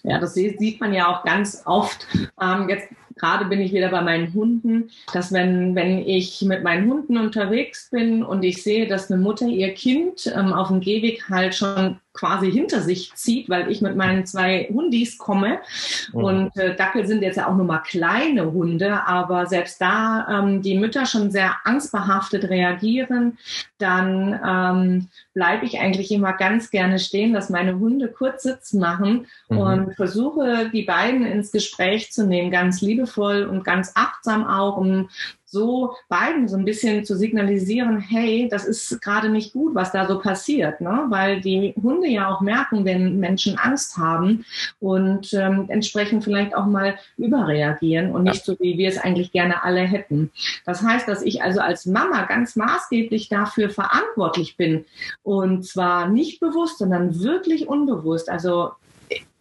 Ja, das sieht man ja auch ganz oft. Ähm, jetzt gerade bin ich wieder bei meinen Hunden, dass wenn, wenn ich mit meinen Hunden unterwegs bin und ich sehe, dass eine Mutter ihr Kind ähm, auf dem Gehweg halt schon quasi hinter sich zieht, weil ich mit meinen zwei Hundis komme. Mhm. Und äh, Dackel sind jetzt ja auch nur mal kleine Hunde, aber selbst da ähm, die Mütter schon sehr angstbehaftet reagieren, dann ähm, bleibe ich eigentlich immer ganz gerne stehen, dass meine Hunde kurz Sitz machen mhm. und versuche, die beiden ins Gespräch zu nehmen, ganz liebevoll und ganz achtsam auch, um so beiden so ein bisschen zu signalisieren, hey, das ist gerade nicht gut, was da so passiert, ne? weil die Hunde ja auch merken, wenn Menschen Angst haben und ähm, entsprechend vielleicht auch mal überreagieren und nicht so, wie wir es eigentlich gerne alle hätten. Das heißt, dass ich also als Mama ganz maßgeblich dafür verantwortlich bin und zwar nicht bewusst, sondern wirklich unbewusst. Also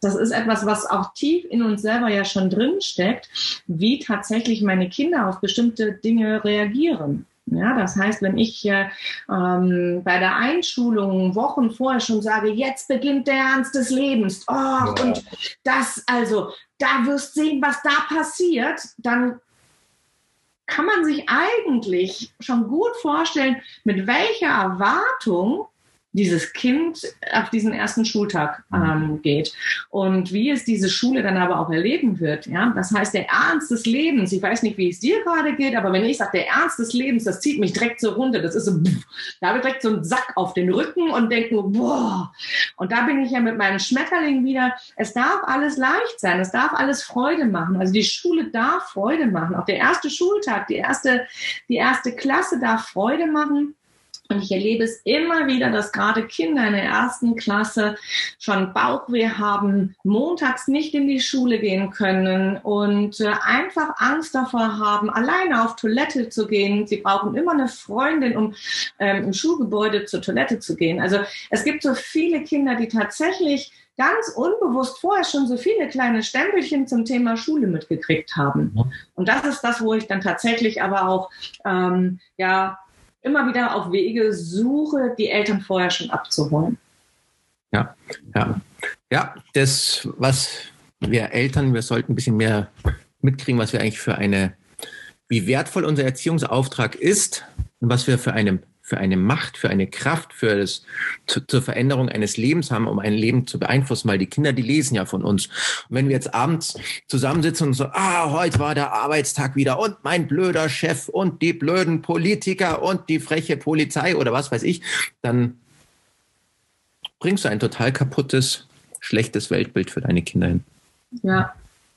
das ist etwas, was auch tief in uns selber ja schon drin steckt, wie tatsächlich meine Kinder auf bestimmte Dinge reagieren. Ja, das heißt, wenn ich äh, ähm, bei der Einschulung Wochen vorher schon sage, jetzt beginnt der Ernst des Lebens, oh, ja. und das, also, da wirst sehen, was da passiert, dann kann man sich eigentlich schon gut vorstellen, mit welcher Erwartung dieses Kind auf diesen ersten Schultag mhm. ähm, geht und wie es diese Schule dann aber auch erleben wird. Ja, das heißt, der Ernst des Lebens. Ich weiß nicht, wie es dir gerade geht, aber wenn ich sage, der Ernst des Lebens, das zieht mich direkt so runter. Das ist so, da habe ich direkt so einen Sack auf den Rücken und denke nur, boah. Und da bin ich ja mit meinem Schmetterling wieder. Es darf alles leicht sein. Es darf alles Freude machen. Also die Schule darf Freude machen. Auch der erste Schultag, die erste, die erste Klasse darf Freude machen. Und ich erlebe es immer wieder, dass gerade Kinder in der ersten Klasse schon Bauchweh haben, montags nicht in die Schule gehen können und äh, einfach Angst davor haben, alleine auf Toilette zu gehen. Sie brauchen immer eine Freundin, um ähm, im Schulgebäude zur Toilette zu gehen. Also es gibt so viele Kinder, die tatsächlich ganz unbewusst vorher schon so viele kleine Stempelchen zum Thema Schule mitgekriegt haben. Und das ist das, wo ich dann tatsächlich aber auch ähm, ja immer wieder auf Wege suche, die Eltern vorher schon abzuholen. Ja, ja. Ja, das, was wir Eltern, wir sollten ein bisschen mehr mitkriegen, was wir eigentlich für eine, wie wertvoll unser Erziehungsauftrag ist und was wir für eine für eine Macht, für eine Kraft, für das, zu, zur Veränderung eines Lebens haben, um ein Leben zu beeinflussen, weil die Kinder, die lesen ja von uns. Und wenn wir jetzt abends zusammensitzen und so, ah, heute war der Arbeitstag wieder und mein blöder Chef und die blöden Politiker und die freche Polizei oder was weiß ich, dann bringst du ein total kaputtes, schlechtes Weltbild für deine Kinder hin. Ja.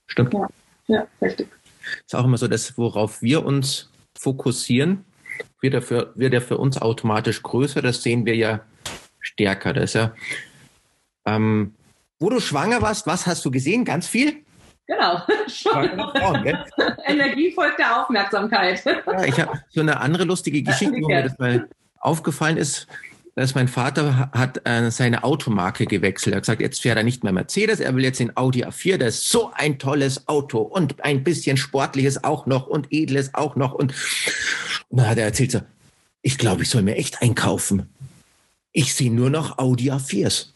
Stimmt. Ja, ja richtig. Ist auch immer so, dass worauf wir uns fokussieren, wird er, für, wird er für uns automatisch größer. Das sehen wir ja stärker. Das ist ja, ähm, wo du schwanger warst, was hast du gesehen? Ganz viel? Genau. Frauen, Energie folgt der Aufmerksamkeit. Ja, ich habe so eine andere lustige Geschichte, wo mir das mal aufgefallen ist dass mein Vater hat äh, seine Automarke gewechselt. Er hat gesagt, jetzt fährt er nicht mehr Mercedes, er will jetzt den Audi A4. Das ist so ein tolles Auto und ein bisschen sportliches auch noch und edles auch noch. Und, und dann hat er erzählt so, ich glaube, ich soll mir echt einkaufen. Ich sehe nur noch Audi A4s.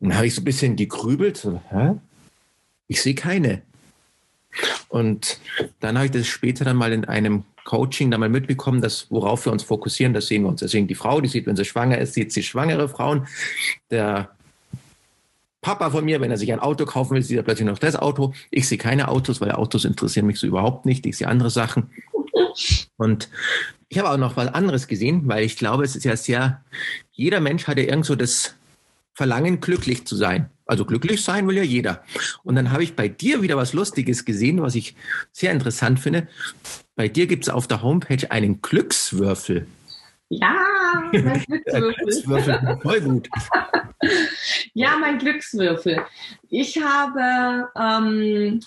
Und dann habe ich so ein bisschen gegrübelt. So? Ich sehe keine. Und dann habe ich das später dann mal in einem Coaching dann mal mitbekommen, dass worauf wir uns fokussieren, das sehen wir uns. Deswegen die Frau, die sieht, wenn sie schwanger ist, sieht sie schwangere Frauen. Der Papa von mir, wenn er sich ein Auto kaufen will, sieht er plötzlich noch das Auto. Ich sehe keine Autos, weil Autos interessieren mich so überhaupt nicht. Ich sehe andere Sachen. Und ich habe auch noch was anderes gesehen, weil ich glaube, es ist ja sehr, jeder Mensch hat ja irgend so das Verlangen, glücklich zu sein Also glücklich sein will ja jeder. Und dann habe ich bei dir wieder was Lustiges gesehen, was ich sehr interessant finde. Bei dir gibt es auf der Homepage einen Glückswürfel. Ja, mein Glückswürfel. Glückswürfel voll gut. ja, mein Glückswürfel. Ich habe ähm,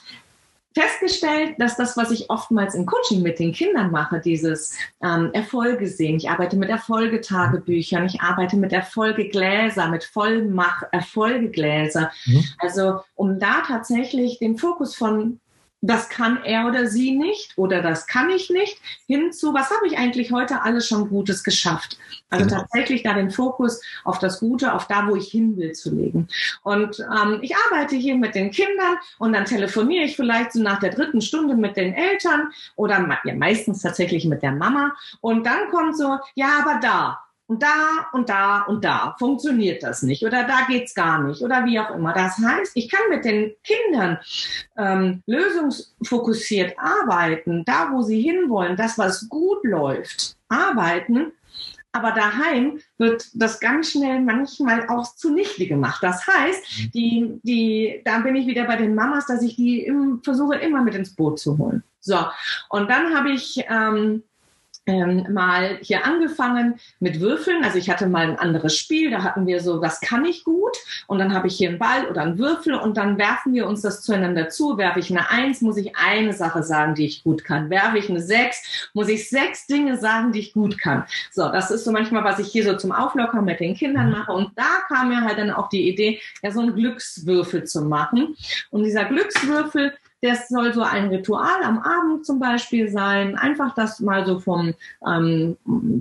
festgestellt, dass das, was ich oftmals im Coaching mit den Kindern mache, dieses ähm, Erfolge sehen. Ich arbeite mit Erfolgetagebüchern, ich arbeite mit Erfolgegläser, mit Vollmach Erfolgegläser. Mhm. Also um da tatsächlich den Fokus von das kann er oder sie nicht oder das kann ich nicht, hinzu, was habe ich eigentlich heute alles schon Gutes geschafft? Also genau. tatsächlich da den Fokus auf das Gute, auf da, wo ich hin will, zu legen. Und ähm, ich arbeite hier mit den Kindern und dann telefoniere ich vielleicht so nach der dritten Stunde mit den Eltern oder ja, meistens tatsächlich mit der Mama. Und dann kommt so, ja, aber da, und da und da und da funktioniert das nicht oder da geht's gar nicht oder wie auch immer. Das heißt, ich kann mit den Kindern ähm, lösungsfokussiert arbeiten, da wo sie hinwollen, das was gut läuft, arbeiten. Aber daheim wird das ganz schnell manchmal auch zunichte gemacht. Das heißt, die, die, da bin ich wieder bei den Mamas, dass ich die im, versuche immer mit ins Boot zu holen. So, und dann habe ich ähm, ähm, mal hier angefangen mit Würfeln. Also ich hatte mal ein anderes Spiel, da hatten wir so, was kann ich gut? Und dann habe ich hier einen Ball oder einen Würfel und dann werfen wir uns das zueinander zu. Werfe ich eine Eins, muss ich eine Sache sagen, die ich gut kann. Werfe ich eine Sechs, muss ich sechs Dinge sagen, die ich gut kann. So, das ist so manchmal, was ich hier so zum Auflockern mit den Kindern mache. Und da kam mir halt dann auch die Idee, ja, so einen Glückswürfel zu machen. Und dieser Glückswürfel, das soll so ein Ritual am Abend zum Beispiel sein. Einfach das mal so vom, ähm,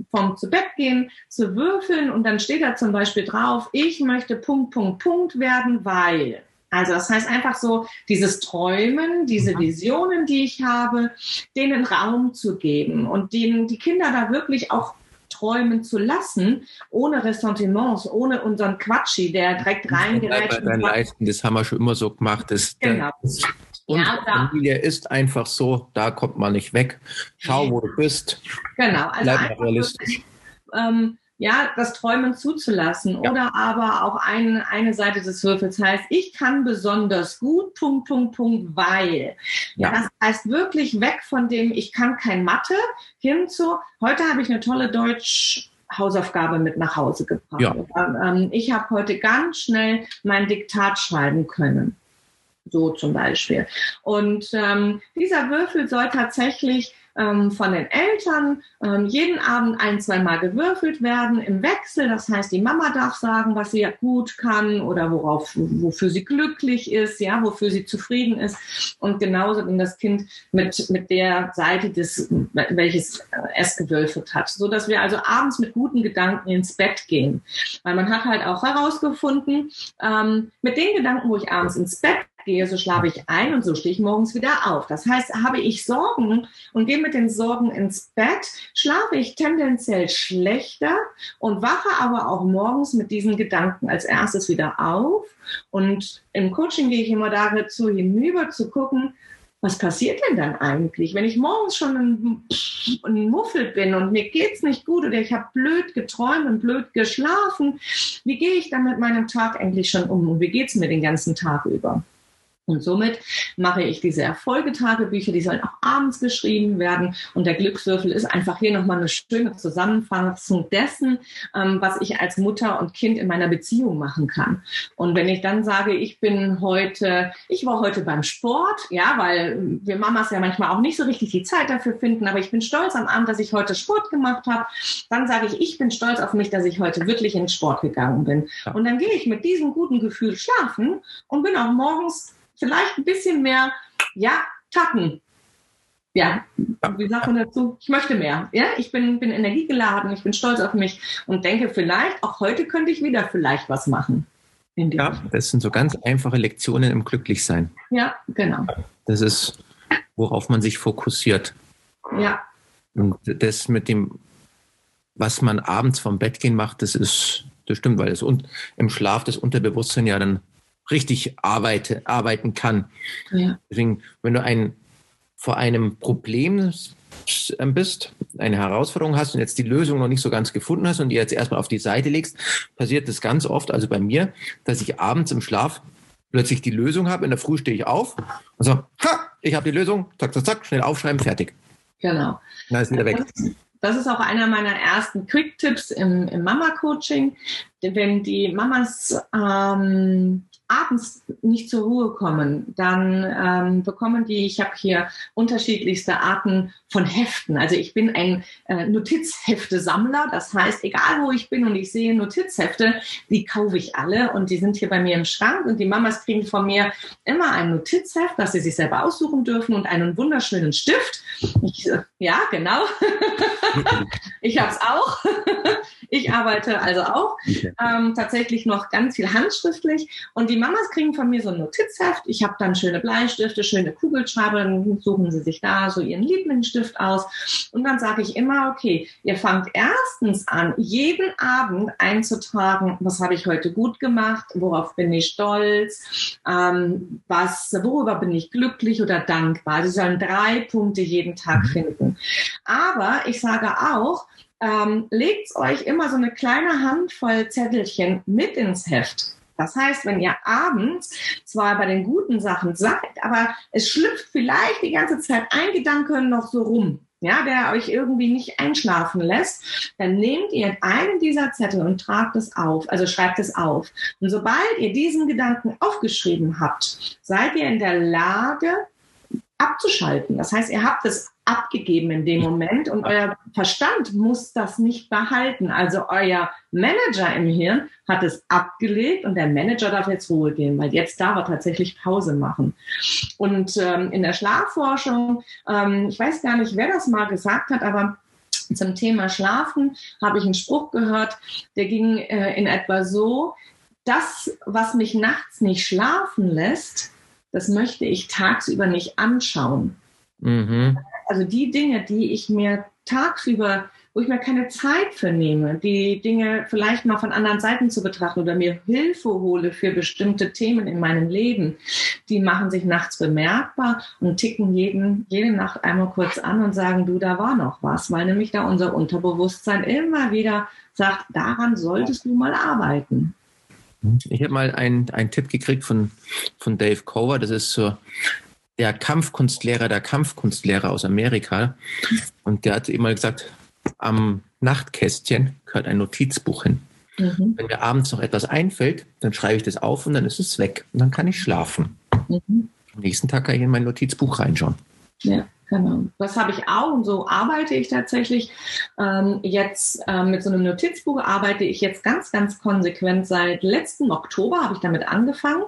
vom zu Bett gehen zu würfeln und dann steht da zum Beispiel drauf, ich möchte Punkt, Punkt, Punkt werden, weil. Also das heißt einfach so, dieses Träumen, diese mhm. Visionen, die ich habe, denen Raum zu geben und denen die Kinder da wirklich auch träumen zu lassen, ohne Ressentiments, ohne unseren Quatschi, der direkt reingereicht wird. Das haben wir schon immer so gemacht. Das, genau. Das, und ja, Familie ist einfach so, da kommt man nicht weg. Schau, wo du bist. Genau, also Bleib realistisch. Ähm, ja, das Träumen zuzulassen ja. oder aber auch ein, eine Seite des Würfels heißt, ich kann besonders gut, Punkt, Punkt, Punkt, weil. Ja. Das heißt wirklich weg von dem, ich kann kein Mathe, hin zu, heute habe ich eine tolle Deutsch- Hausaufgabe mit nach Hause gebracht. Ja. Ähm, ich habe heute ganz schnell mein Diktat schreiben können. So zum Beispiel. Und ähm, dieser Würfel soll tatsächlich ähm, von den Eltern ähm, jeden Abend ein, zwei Mal gewürfelt werden im Wechsel. Das heißt, die Mama darf sagen, was sie gut kann oder worauf, wofür sie glücklich ist, ja, wofür sie zufrieden ist. Und genauso dann das Kind mit, mit der Seite des, welches es gewürfelt hat. So dass wir also abends mit guten Gedanken ins Bett gehen. Weil man hat halt auch herausgefunden, ähm, mit den Gedanken, wo ich abends ins Bett gehe, so schlafe ich ein und so stehe ich morgens wieder auf. Das heißt, habe ich Sorgen und gehe mit den Sorgen ins Bett, schlafe ich tendenziell schlechter und wache aber auch morgens mit diesen Gedanken als erstes wieder auf. Und im Coaching gehe ich immer dazu hinüber zu gucken, was passiert denn dann eigentlich, wenn ich morgens schon ein, ein Muffel bin und mir geht's nicht gut oder ich habe blöd geträumt und blöd geschlafen? Wie gehe ich dann mit meinem Tag eigentlich schon um und wie geht's mir den ganzen Tag über? Und somit mache ich diese Erfolgetagebücher, die sollen auch abends geschrieben werden. Und der Glückswürfel ist einfach hier nochmal eine schöne Zusammenfassung dessen, ähm, was ich als Mutter und Kind in meiner Beziehung machen kann. Und wenn ich dann sage, ich bin heute, ich war heute beim Sport, ja, weil wir Mamas ja manchmal auch nicht so richtig die Zeit dafür finden, aber ich bin stolz am Abend, dass ich heute Sport gemacht habe. Dann sage ich, ich bin stolz auf mich, dass ich heute wirklich in den Sport gegangen bin. Und dann gehe ich mit diesem guten Gefühl schlafen und bin auch morgens vielleicht ein bisschen mehr, ja, Tacken. Ja, wie sagt man dazu? Ich möchte mehr. Ja, ich bin, bin energiegeladen, ich bin stolz auf mich und denke vielleicht, auch heute könnte ich wieder vielleicht was machen. Ja, das sind so ganz einfache Lektionen im Glücklichsein. Ja, genau. Das ist, worauf man sich fokussiert. Ja. Und das mit dem, was man abends vom Bett gehen macht, das ist, das stimmt, weil es im Schlaf das Unterbewusstsein ja dann richtig arbeite, arbeiten kann. Ja. Deswegen, wenn du ein, vor einem Problem bist, eine Herausforderung hast und jetzt die Lösung noch nicht so ganz gefunden hast und die jetzt erstmal auf die Seite legst, passiert das ganz oft, also bei mir, dass ich abends im Schlaf plötzlich die Lösung habe. In der Früh stehe ich auf und so, ha, ich habe die Lösung, zack, zack, zack, schnell aufschreiben, fertig. Genau. Na, ist wieder weg. Das ist auch einer meiner ersten Quick-Tipps im, im Mama-Coaching. Wenn die Mamas ähm, abends nicht zur Ruhe kommen, dann ähm, bekommen die, ich habe hier unterschiedlichste Arten von Heften. Also ich bin ein äh, Notizhefte-Sammler. Das heißt, egal wo ich bin und ich sehe Notizhefte, die kaufe ich alle und die sind hier bei mir im Schrank und die Mamas kriegen von mir immer ein Notizheft, das sie sich selber aussuchen dürfen und einen wunderschönen Stift. Ich, ja, genau. ich habe es auch. ich arbeite also auch ähm, tatsächlich noch ganz viel handschriftlich und die Mamas kriegen von mir so ein Notizheft. Ich habe dann schöne Bleistifte, schöne Kugelschreiber, dann suchen sie sich da so ihren Lieblingsstift aus. Und dann sage ich immer, okay, ihr fangt erstens an, jeden Abend einzutragen, was habe ich heute gut gemacht, worauf bin ich stolz, ähm, was, worüber bin ich glücklich oder dankbar. Also sie sollen drei Punkte jeden Tag mhm. finden. Aber ich sage auch, ähm, legt euch immer so eine kleine Handvoll Zettelchen mit ins Heft. Das heißt, wenn ihr abends zwar bei den guten Sachen seid, aber es schlüpft vielleicht die ganze Zeit ein Gedanke noch so rum, ja, der euch irgendwie nicht einschlafen lässt, dann nehmt ihr einen dieser Zettel und tragt es auf, also schreibt es auf. Und sobald ihr diesen Gedanken aufgeschrieben habt, seid ihr in der Lage, abzuschalten. Das heißt, ihr habt es abgegeben in dem Moment und euer Verstand muss das nicht behalten. Also euer Manager im Hirn hat es abgelegt und der Manager darf jetzt Ruhe gehen, weil jetzt darf er tatsächlich Pause machen. Und ähm, in der Schlafforschung, ähm, ich weiß gar nicht, wer das mal gesagt hat, aber zum Thema Schlafen habe ich einen Spruch gehört, der ging äh, in etwa so, das, was mich nachts nicht schlafen lässt, das möchte ich tagsüber nicht anschauen. Mhm. Also die Dinge, die ich mir tagsüber, wo ich mir keine Zeit für nehme, die Dinge vielleicht mal von anderen Seiten zu betrachten oder mir Hilfe hole für bestimmte Themen in meinem Leben, die machen sich nachts bemerkbar und ticken jeden, jede Nacht einmal kurz an und sagen, du, da war noch was, weil nämlich da unser Unterbewusstsein immer wieder sagt, daran solltest du mal arbeiten. Ich habe mal einen, Tipp gekriegt von, von Dave Cover, das ist so der Kampfkunstlehrer der Kampfkunstlehrer aus Amerika. Und der hat immer gesagt, am Nachtkästchen gehört ein Notizbuch hin. Mhm. Wenn mir abends noch etwas einfällt, dann schreibe ich das auf und dann ist es weg. Und dann kann ich schlafen. Mhm. Am nächsten Tag kann ich in mein Notizbuch reinschauen. Ja. Genau. Das habe ich auch und so arbeite ich tatsächlich. Ähm, jetzt ähm, mit so einem Notizbuch arbeite ich jetzt ganz, ganz konsequent. Seit letzten Oktober habe ich damit angefangen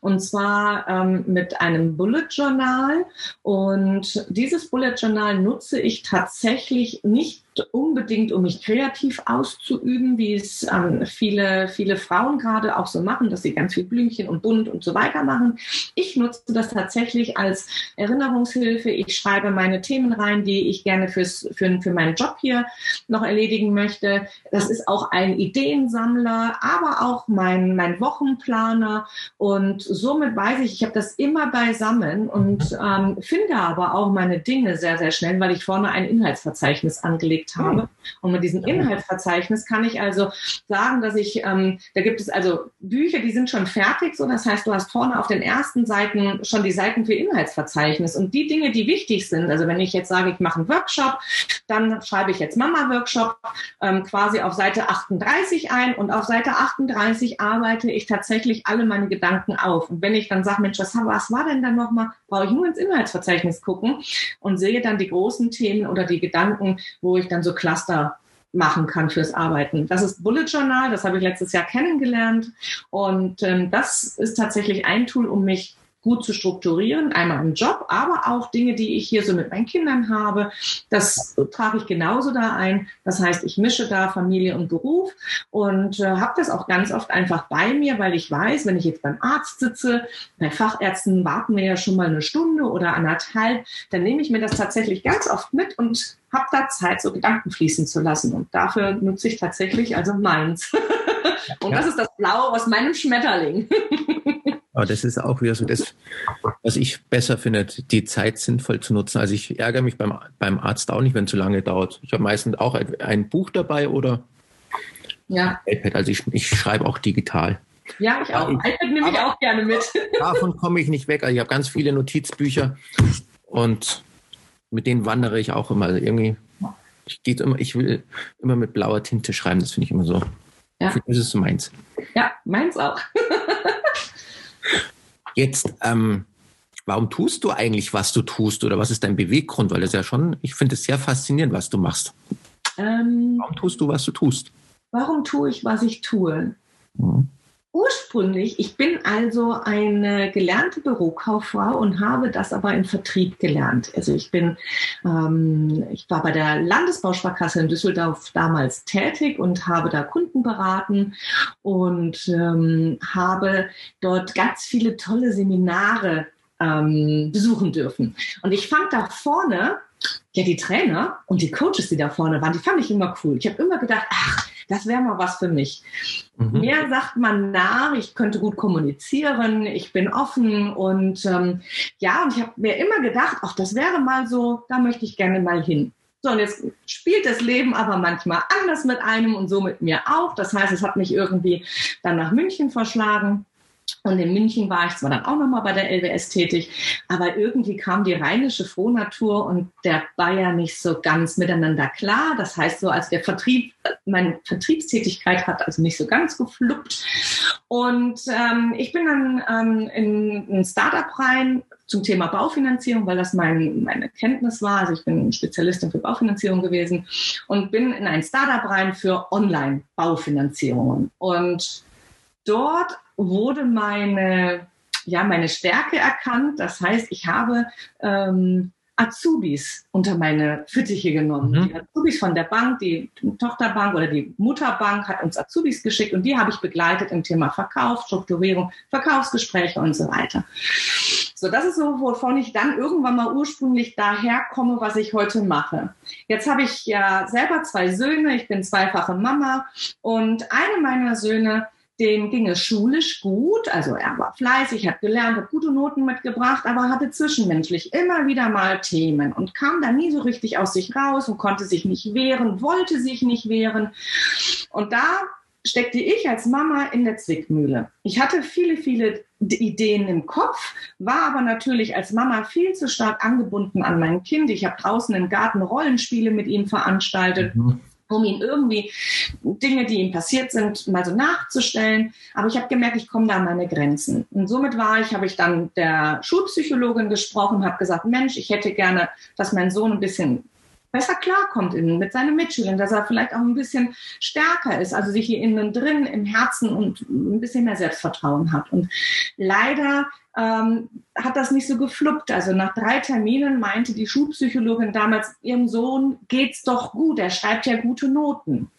und zwar ähm, mit einem Bullet Journal. Und dieses Bullet Journal nutze ich tatsächlich nicht unbedingt, um mich kreativ auszuüben, wie es ähm, viele, viele Frauen gerade auch so machen, dass sie ganz viel Blümchen und bunt und so weiter machen. Ich nutze das tatsächlich als Erinnerungshilfe. Ich schreibe meine Themen rein, die ich gerne fürs, für, für meinen Job hier noch erledigen möchte. Das ist auch ein Ideensammler, aber auch mein, mein Wochenplaner. Und somit weiß ich, ich habe das immer beisammen und ähm, finde aber auch meine Dinge sehr, sehr schnell, weil ich vorne ein Inhaltsverzeichnis angelegt angelegt habe. Und mit diesem Inhaltsverzeichnis kann ich also sagen, dass ich, ähm, da gibt es also Bücher, die sind schon fertig, so das heißt, du hast vorne auf den ersten Seiten schon die Seiten für Inhaltsverzeichnis und die Dinge, die wichtig sind. Also wenn ich jetzt sage, ich mache einen Workshop, dann schreibe ich jetzt Mama-Workshop ähm, quasi auf Seite 38 ein und auf Seite 38 arbeite ich tatsächlich alle meine Gedanken auf. Und wenn ich dann sage, Mensch, was, was war denn da nochmal, brauche ich nur ins Inhaltsverzeichnis gucken und sehe dann die großen Themen oder die Gedanken, wo ich dann so Cluster machen kann fürs Arbeiten. Das ist Bullet Journal, das habe ich letztes Jahr kennengelernt und ähm, das ist tatsächlich ein Tool, um mich gut zu strukturieren, einmal im Job, aber auch Dinge, die ich hier so mit meinen Kindern habe. Das trage ich genauso da ein. Das heißt, ich mische da Familie und Beruf und äh, habe das auch ganz oft einfach bei mir, weil ich weiß, wenn ich jetzt beim Arzt sitze, bei Fachärzten warten wir ja schon mal eine Stunde oder anderthalb, dann nehme ich mir das tatsächlich ganz oft mit und habe da Zeit, so Gedanken fließen zu lassen. Und dafür nutze ich tatsächlich also meins. und das ist das Blau aus meinem Schmetterling. Aber das ist auch wieder so das, was ich besser finde, die Zeit sinnvoll zu nutzen. Also ich ärgere mich beim, beim Arzt auch nicht, wenn es zu lange dauert. Ich habe meistens auch ein, ein, Buch dabei oder ja. iPad. Also ich, ich schreibe auch digital. Ja, ich auch. iPad nehme ich auch gerne mit. Davon komme ich nicht weg. Also ich habe ganz viele Notizbücher und mit denen wandere ich auch immer. Also irgendwie, ich, geht immer, ich will immer mit blauer Tinte schreiben, das finde ich immer so. Ja. Das ist so meins. Ja, meins auch. Jetzt, ähm, warum tust du eigentlich, was du tust oder was ist dein Beweggrund? Weil das ja schon, ich finde es sehr faszinierend, was du machst. Ähm, warum tust du, was du tust? Warum tue ich, was ich tue? Mhm. Ursprünglich, ich bin also eine gelernte Bürokauffrau und habe das aber im Vertrieb gelernt. Also ich bin, ähm, ich war bei der Landesbausparkasse in Düsseldorf damals tätig und habe da Kunden beraten und ähm, habe dort ganz viele tolle Seminare ähm, besuchen dürfen. Und ich fand da vorne, ja, die Trainer und die Coaches, die da vorne waren, die fand ich immer cool. Ich habe immer gedacht, ach, das wäre mal was für mich. Mhm. Mir sagt man nach, ich könnte gut kommunizieren, ich bin offen und ähm, ja, und ich habe mir immer gedacht, ach, das wäre mal so, da möchte ich gerne mal hin. So, und jetzt spielt das Leben aber manchmal anders mit einem und so mit mir auch. Das heißt, es hat mich irgendwie dann nach München verschlagen. Und in München war ich zwar dann auch nochmal bei der LWS tätig, aber irgendwie kam die rheinische Frohnatur und der Bayer nicht so ganz miteinander klar. Das heißt so, als der Vertrieb, meine Vertriebstätigkeit hat also nicht so ganz gefluppt. Und ähm, ich bin dann ähm, in ein Startup rein zum Thema Baufinanzierung, weil das mein, meine Kenntnis war. Also ich bin Spezialistin für Baufinanzierung gewesen und bin in ein Startup rein für Online-Baufinanzierungen. Und dort wurde meine, ja, meine Stärke erkannt. Das heißt, ich habe ähm, Azubis unter meine Fittiche genommen. Mhm. Die Azubis von der Bank, die Tochterbank oder die Mutterbank hat uns Azubis geschickt und die habe ich begleitet im Thema Verkauf, Strukturierung, Verkaufsgespräche und so weiter. So, das ist so, wovon ich dann irgendwann mal ursprünglich daher komme, was ich heute mache. Jetzt habe ich ja selber zwei Söhne, ich bin zweifache Mama und eine meiner Söhne dem ging es schulisch gut, also er war fleißig, hat gelernt, hat gute Noten mitgebracht, aber hatte zwischenmenschlich immer wieder mal Themen und kam da nie so richtig aus sich raus und konnte sich nicht wehren, wollte sich nicht wehren. Und da steckte ich als Mama in der Zwickmühle. Ich hatte viele, viele Ideen im Kopf, war aber natürlich als Mama viel zu stark angebunden an mein Kind. Ich habe draußen im Garten Rollenspiele mit ihm veranstaltet. Mhm um ihn irgendwie Dinge, die ihm passiert sind, mal so nachzustellen. Aber ich habe gemerkt, ich komme da an meine Grenzen. Und somit war ich, habe ich dann der Schulpsychologin gesprochen, habe gesagt, Mensch, ich hätte gerne, dass mein Sohn ein bisschen besser klarkommt mit seinen Mitschülern, dass er vielleicht auch ein bisschen stärker ist, also sich hier innen drin im Herzen und ein bisschen mehr Selbstvertrauen hat. Und leider ähm, hat das nicht so gefluppt. Also nach drei Terminen meinte die Schulpsychologin damals, ihrem Sohn geht's doch gut, er schreibt ja gute Noten.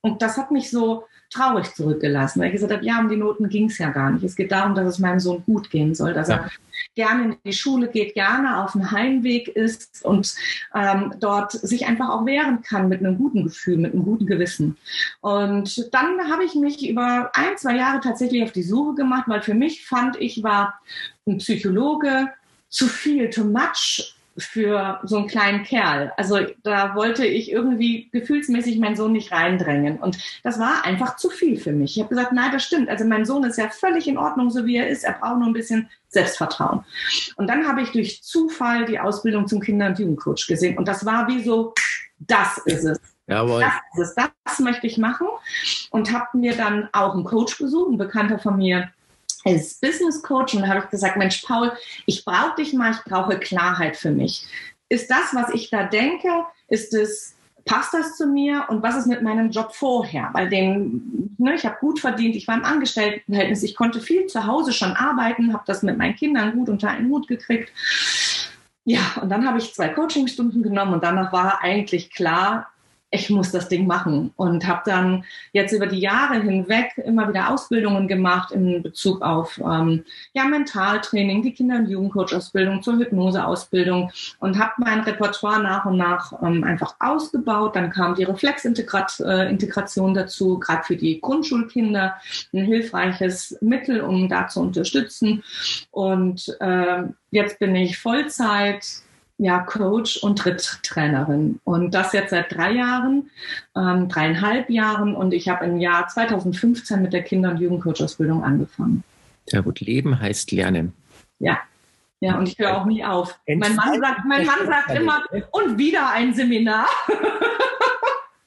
Und das hat mich so traurig zurückgelassen, weil ich gesagt habe, ja, um die Noten ging es ja gar nicht. Es geht darum, dass es meinem Sohn gut gehen soll, dass ja. er gerne in die Schule geht, gerne auf dem Heimweg ist und ähm, dort sich einfach auch wehren kann mit einem guten Gefühl, mit einem guten Gewissen. Und dann habe ich mich über ein, zwei Jahre tatsächlich auf die Suche gemacht, weil für mich fand ich, war ein Psychologe zu viel, too much für so einen kleinen Kerl. Also da wollte ich irgendwie gefühlsmäßig meinen Sohn nicht reindrängen. Und das war einfach zu viel für mich. Ich habe gesagt, nein, das stimmt. Also mein Sohn ist ja völlig in Ordnung, so wie er ist. Er braucht nur ein bisschen Selbstvertrauen. Und dann habe ich durch Zufall die Ausbildung zum Kinder- und Jugendcoach gesehen. Und das war wie so, das ist es. Jawohl. Das ist es. Das möchte ich machen. Und habe mir dann auch einen Coach gesucht, ein Bekannter von mir, als Business Coach und habe ich gesagt, Mensch, Paul, ich brauche dich mal, ich brauche Klarheit für mich. Ist das, was ich da denke, ist es, passt das zu mir und was ist mit meinem Job vorher? Weil den, ne, ich habe gut verdient, ich war im Angestelltenverhältnis, ich konnte viel zu Hause schon arbeiten, habe das mit meinen Kindern gut unter einen Hut gekriegt. Ja, und dann habe ich zwei Coachingstunden genommen und danach war eigentlich klar, ich muss das Ding machen und habe dann jetzt über die Jahre hinweg immer wieder Ausbildungen gemacht in Bezug auf ähm, ja Mentaltraining, die Kinder- und Jugendcoach-Ausbildung zur Hypnose-Ausbildung und habe mein Repertoire nach und nach ähm, einfach ausgebaut. Dann kam die Reflexintegration äh, dazu, gerade für die Grundschulkinder ein hilfreiches Mittel, um da zu unterstützen. Und äh, jetzt bin ich Vollzeit ja, Coach und Tritttrainerin. Und das jetzt seit drei Jahren, ähm, dreieinhalb Jahren. Und ich habe im Jahr 2015 mit der Kinder- und Jugendcoach-Ausbildung angefangen. Ja gut, Leben heißt Lernen. Ja, ja, und ich höre auch nie auf. Mein Mann sagt, mein Mann sagt immer, und wieder ein Seminar.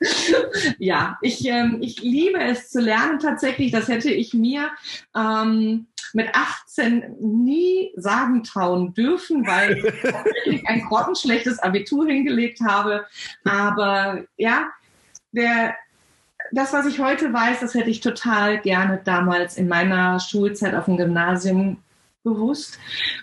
ja, ich, ähm, ich liebe es zu lernen tatsächlich. Das hätte ich mir ähm, mit 18 nie sagen trauen dürfen, weil ich ein grottenschlechtes Abitur hingelegt habe. Aber ja, der, das, was ich heute weiß, das hätte ich total gerne damals in meiner Schulzeit auf dem Gymnasium bewusst,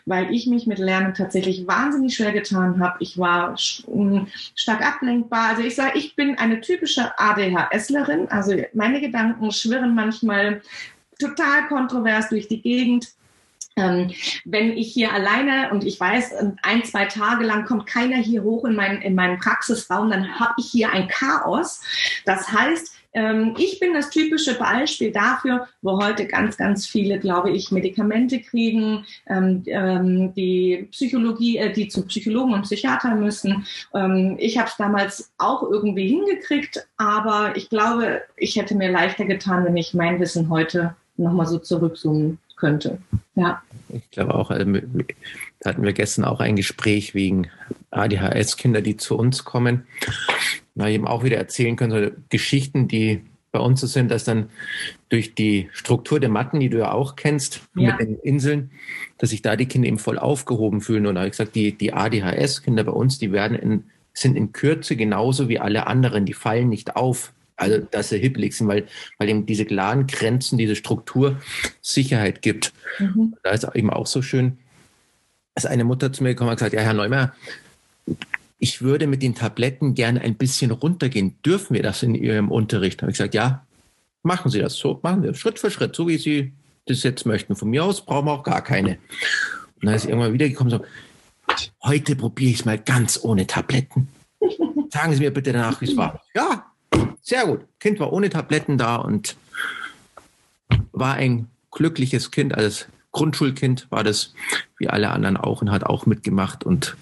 weil ich mich mit Lernen tatsächlich wahnsinnig schwer getan habe. Ich war stark ablenkbar. Also ich sage, ich bin eine typische ADHSlerin. Also meine Gedanken schwirren manchmal total kontrovers durch die Gegend. Ähm, wenn ich hier alleine und ich weiß, ein, zwei Tage lang kommt keiner hier hoch in, mein, in meinen Praxisraum, dann habe ich hier ein Chaos. Das heißt, ähm, ich bin das typische Beispiel dafür, wo heute ganz, ganz viele, glaube ich, Medikamente kriegen, ähm, ähm, die Psychologie, äh, die zum Psychologen und Psychiater müssen. ich habe es damals auch irgendwie hingekriegt, aber ich glaube, ich hätte mir leichter getan, wenn ich mein Wissen heute nochmal so zurückzoomen könnte. Ja. Ich glaube auch, also, da hatten wir gestern auch ein Gespräch wegen ADHS-Kinder, die zu uns kommen na, eben auch wieder erzählen können, so Geschichten, die bei uns so sind, dass dann durch die Struktur der Matten, die du ja auch kennst, ja. mit den Inseln, dass sich da die Kinder eben voll aufgehoben fühlen. Und da habe ich gesagt, die, die ADHS-Kinder bei uns, die werden in, sind in Kürze genauso wie alle anderen, die fallen nicht auf. Also, dass sie hippelig sind, weil, weil eben diese klaren Grenzen, diese Struktur Sicherheit gibt. Mhm. Da ist eben auch so schön, dass eine Mutter zu mir gekommen und gesagt, ja, Herr Neumer, ich würde mit den Tabletten gerne ein bisschen runtergehen. Dürfen wir das in Ihrem Unterricht? Habe ich gesagt, ja, machen Sie das so, machen wir Schritt für Schritt, so wie Sie das jetzt möchten. Von mir aus brauchen wir auch gar keine. Und dann ist irgendwann wieder gekommen, so, heute probiere ich es mal ganz ohne Tabletten. Sagen Sie mir bitte danach, wie es war. Ja, sehr gut. Kind war ohne Tabletten da und war ein glückliches Kind, als Grundschulkind war das wie alle anderen auch und hat auch mitgemacht und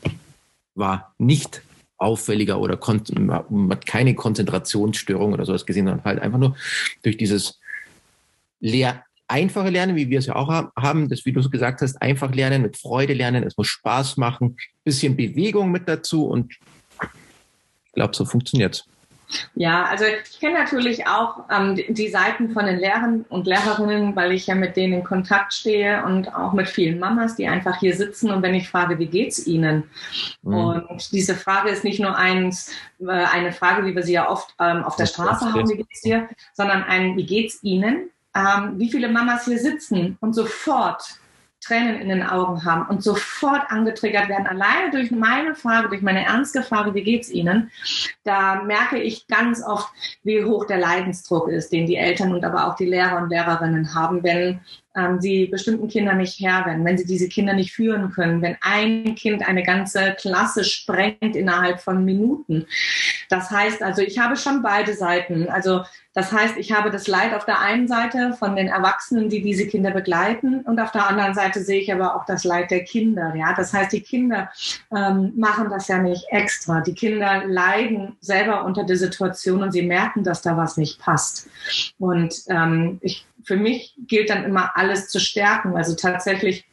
war nicht auffälliger oder man hat keine Konzentrationsstörung oder sowas gesehen, sondern halt einfach nur durch dieses Lehr einfache Lernen, wie wir es ja auch haben, das, wie du gesagt hast, einfach lernen, mit Freude lernen, es muss Spaß machen, bisschen Bewegung mit dazu und ich glaube, so funktioniert es. Ja, also ich kenne natürlich auch ähm, die Seiten von den Lehrern und Lehrerinnen, weil ich ja mit denen in Kontakt stehe und auch mit vielen Mamas, die einfach hier sitzen und wenn ich frage, wie geht's ihnen? Mhm. Und diese Frage ist nicht nur eins, äh, eine Frage, wie wir sie ja oft ähm, auf der Straße haben, wie geht's dir, sondern ein, wie geht's ihnen? Ähm, wie viele Mamas hier sitzen und sofort Tränen in den Augen haben und sofort angetriggert werden, alleine durch meine Frage, durch meine ernste Frage, wie geht's Ihnen, da merke ich ganz oft, wie hoch der Leidensdruck ist, den die Eltern und aber auch die Lehrer und Lehrerinnen haben, wenn ähm, sie bestimmten Kindern nicht Herr werden, wenn sie diese Kinder nicht führen können, wenn ein Kind eine ganze Klasse sprengt innerhalb von Minuten. Das heißt also, ich habe schon beide Seiten. Also das heißt, ich habe das Leid auf der einen Seite von den Erwachsenen, die diese Kinder begleiten, und auf der anderen Seite sehe ich aber auch das Leid der Kinder. Ja, das heißt, die Kinder ähm, machen das ja nicht extra. Die Kinder leiden selber unter der Situation und sie merken, dass da was nicht passt. Und ähm, ich für mich gilt dann immer alles zu stärken. Also tatsächlich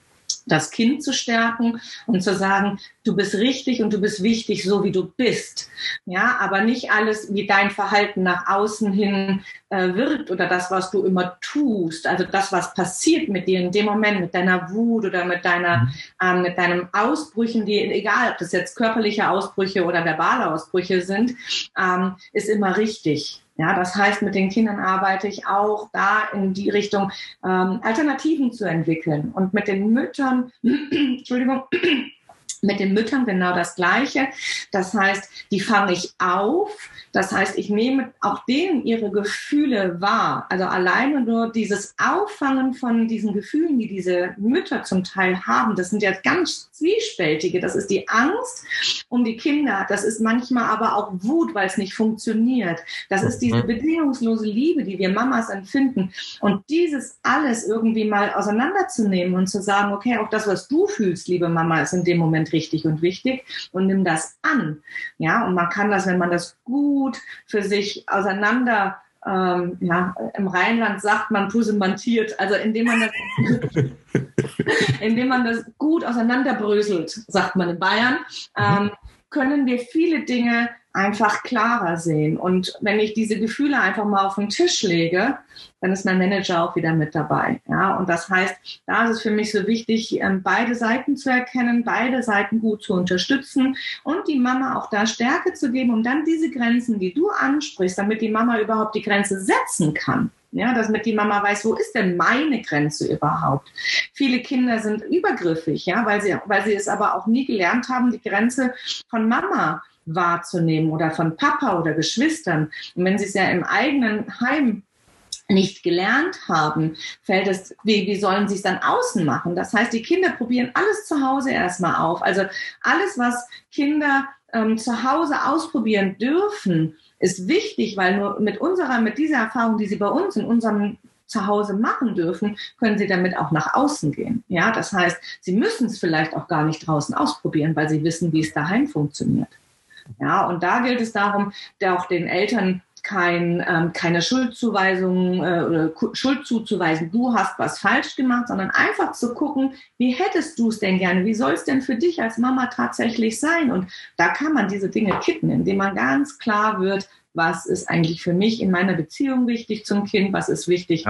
das Kind zu stärken und zu sagen, du bist richtig und du bist wichtig, so wie du bist. Ja, aber nicht alles, wie dein Verhalten nach außen hin äh, wirkt oder das, was du immer tust. Also das, was passiert mit dir in dem Moment, mit deiner Wut oder mit deiner, äh, mit deinem Ausbrüchen, die, egal, ob das jetzt körperliche Ausbrüche oder verbale Ausbrüche sind, ähm, ist immer richtig. Ja, das heißt, mit den Kindern arbeite ich auch da in die Richtung, ähm, Alternativen zu entwickeln. Und mit den Müttern, Entschuldigung, mit den Müttern genau das Gleiche. Das heißt, die fange ich auf, Das heißt, ich nehme auch denen ihre Gefühle wahr. Also alleine nur dieses Auffangen von diesen Gefühlen, die diese Mütter zum Teil haben, das sind ja ganz zwiespältige. Das ist die Angst um die Kinder. Das ist manchmal aber auch Wut, weil es nicht funktioniert. Das ist diese mhm. bedingungslose Liebe, die wir Mamas empfinden. Und dieses alles irgendwie mal auseinanderzunehmen und zu sagen, okay, auch das, was du fühlst, liebe Mama, ist in dem Moment richtig und wichtig und nimm das an. Ja, und man kann das, wenn man das gut für sich auseinander ähm, ja, im Rheinland sagt man pusemantiert, also indem man das, indem man das gut auseinanderbröselt, sagt man in Bayern, ähm, können wir viele Dinge einfach klarer sehen. Und wenn ich diese Gefühle einfach mal auf den Tisch lege, dann ist mein Manager auch wieder mit dabei. Ja, und das heißt, da ist es für mich so wichtig, ähm, beide Seiten zu erkennen, beide Seiten gut zu unterstützen und die Mama auch da Stärke zu geben, um dann diese Grenzen, die du ansprichst, damit die Mama überhaupt die Grenze setzen kann. Ja, damit die Mama weiß, wo ist denn meine Grenze überhaupt? Viele Kinder sind übergriffig, ja, weil sie, weil sie es aber auch nie gelernt haben, die Grenze von Mama wahrzunehmen oder von Papa oder Geschwistern. Und wenn sie es ja im eigenen Heim nicht gelernt haben, fällt es, wie, wie sollen sie es dann außen machen? Das heißt, die Kinder probieren alles zu Hause erstmal auf. Also alles, was Kinder ähm, zu Hause ausprobieren dürfen, ist wichtig, weil nur mit unserer, mit dieser Erfahrung, die sie bei uns in unserem zu Hause machen dürfen, können sie damit auch nach außen gehen. Ja, das heißt, sie müssen es vielleicht auch gar nicht draußen ausprobieren, weil sie wissen, wie es daheim funktioniert. Ja, und da gilt es darum, der auch den Eltern kein, ähm, keine Schuldzuweisung äh, oder Schuld zuzuweisen, du hast was falsch gemacht, sondern einfach zu gucken, wie hättest du es denn gerne, wie soll es denn für dich als Mama tatsächlich sein? Und da kann man diese Dinge kitten, indem man ganz klar wird, was ist eigentlich für mich in meiner Beziehung wichtig zum Kind, was ist wichtig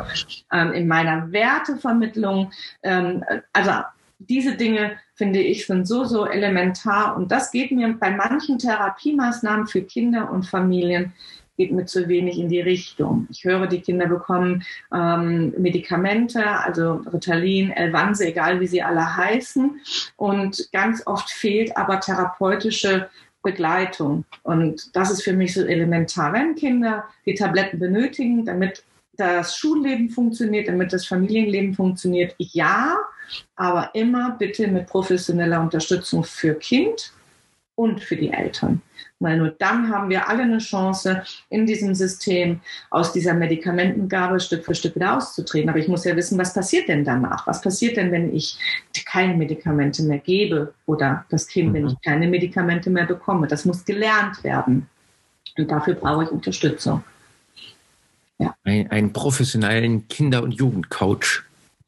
ähm, in meiner Wertevermittlung. Ähm, also diese Dinge, finde ich, sind so, so elementar. Und das geht mir bei manchen Therapiemaßnahmen für Kinder und Familien geht mir zu wenig in die Richtung. Ich höre, die Kinder bekommen ähm, Medikamente, also Ritalin, Elvanse, egal wie sie alle heißen. Und ganz oft fehlt aber therapeutische Begleitung. Und das ist für mich so elementar. Wenn Kinder die Tabletten benötigen, damit das Schulleben funktioniert, damit das Familienleben funktioniert, ja, aber immer bitte mit professioneller Unterstützung für Kind und für die Eltern. Weil nur dann haben wir alle eine Chance, in diesem System aus dieser Medikamentengabe Stück für Stück wieder auszutreten. Aber ich muss ja wissen, was passiert denn danach? Was passiert denn, wenn ich keine Medikamente mehr gebe oder das Kind, mhm. wenn ich keine Medikamente mehr bekomme? Das muss gelernt werden. Und dafür brauche ich Unterstützung. Ja. Ein, einen professionellen Kinder- und Jugendcoach.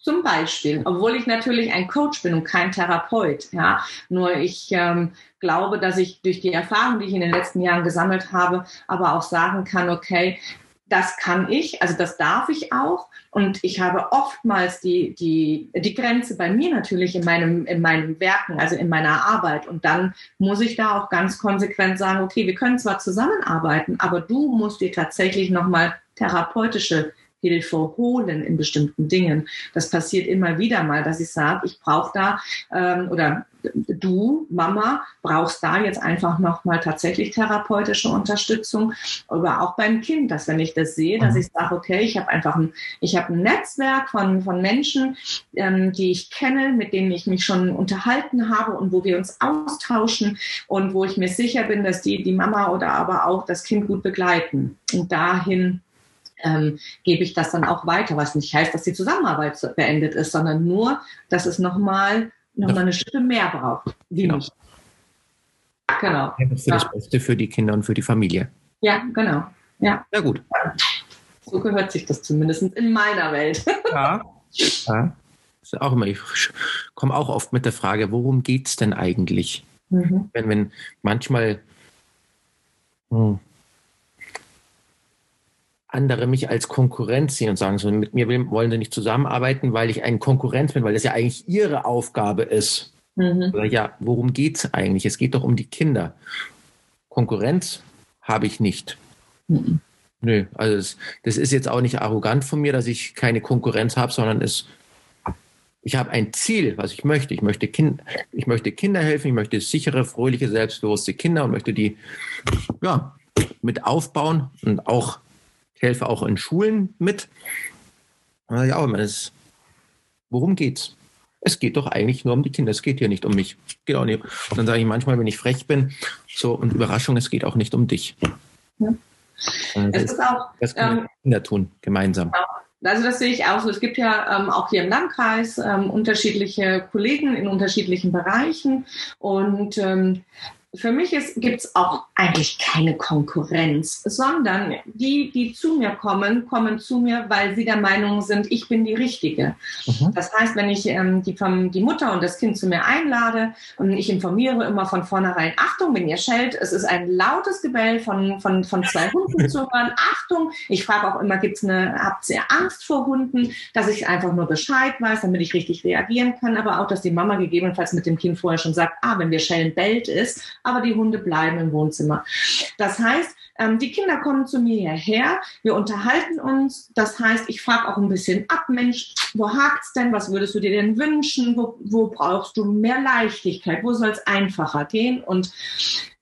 Zum Beispiel, obwohl ich natürlich ein Coach bin und kein Therapeut. Ja, nur ich ähm, glaube, dass ich durch die Erfahrung, die ich in den letzten Jahren gesammelt habe, aber auch sagen kann, okay, das kann ich, also das darf ich auch. Und ich habe oftmals die, die, die Grenze bei mir natürlich in meinem, in meinem Werken, also in meiner Arbeit. Und dann muss ich da auch ganz konsequent sagen, okay, wir können zwar zusammenarbeiten, aber du musst dir tatsächlich nochmal therapeutische Hilfe holen in bestimmten Dingen. Das passiert immer wieder mal, dass ich sage, ich brauche da ähm, oder du, Mama, brauchst da jetzt einfach nochmal tatsächlich therapeutische Unterstützung, aber auch beim Kind, dass wenn ich das sehe, dass mhm. ich sage, okay, ich habe einfach ein, ich habe ein Netzwerk von, von Menschen, ähm, die ich kenne, mit denen ich mich schon unterhalten habe und wo wir uns austauschen und wo ich mir sicher bin, dass die, die Mama oder aber auch das Kind gut begleiten und dahin ähm, gebe ich das dann auch weiter, was nicht heißt, dass die Zusammenarbeit beendet ist, sondern nur, dass es nochmal noch mal eine Stunde mehr braucht. Wie genau. nicht. Genau. Das ist ja. das Beste für die Kinder und für die Familie. Ja, genau. Ja. Ja, gut. So gehört sich das zumindest in meiner Welt. Ja. ja. Ist auch immer, ich komme auch oft mit der Frage, worum geht es denn eigentlich? Mhm. Wenn, wenn manchmal hm, andere mich als Konkurrenz sehen und sagen, so mit mir wollen sie nicht zusammenarbeiten, weil ich ein Konkurrenz bin, weil das ja eigentlich ihre Aufgabe ist. Mhm. Ja, worum geht es eigentlich? Es geht doch um die Kinder. Konkurrenz habe ich nicht. Mhm. Nö, also das, das, ist jetzt auch nicht arrogant von mir, dass ich keine Konkurrenz habe, sondern es, ich habe ein Ziel, was ich möchte. Ich möchte, kind, ich möchte Kinder helfen, ich möchte sichere, fröhliche, selbstbewusste Kinder und möchte die ja, mit aufbauen und auch ich helfe auch in Schulen mit. Ja, aber es, worum geht's? Es geht doch eigentlich nur um die Kinder. Es geht hier nicht um mich. Geht auch nicht. Und dann sage ich manchmal, wenn ich frech bin, so und Überraschung, es geht auch nicht um dich. Ja. Das, es ist auch, das können ähm, Kinder tun, gemeinsam. Also das sehe ich auch so. Es gibt ja ähm, auch hier im Landkreis ähm, unterschiedliche Kollegen in unterschiedlichen Bereichen und ähm, für mich gibt es auch eigentlich keine Konkurrenz, sondern die, die zu mir kommen, kommen zu mir, weil sie der Meinung sind, ich bin die Richtige. Mhm. Das heißt, wenn ich ähm, die, die Mutter und das Kind zu mir einlade und ich informiere immer von vornherein, Achtung, wenn ihr schellt, es ist ein lautes Gebell von, von, von zwei Hunden zu hören, Achtung, ich frage auch immer, gibt's eine, habt ihr Angst vor Hunden, dass ich einfach nur Bescheid weiß, damit ich richtig reagieren kann, aber auch, dass die Mama gegebenenfalls mit dem Kind vorher schon sagt, ah, wenn wir schellen, bellt es, aber die Hunde bleiben im Wohnzimmer. Das heißt, ähm, die Kinder kommen zu mir hierher, wir unterhalten uns. Das heißt, ich frage auch ein bisschen ab, Mensch, wo hakt's denn? Was würdest du dir denn wünschen? Wo, wo brauchst du mehr Leichtigkeit? Wo soll es einfacher gehen? Und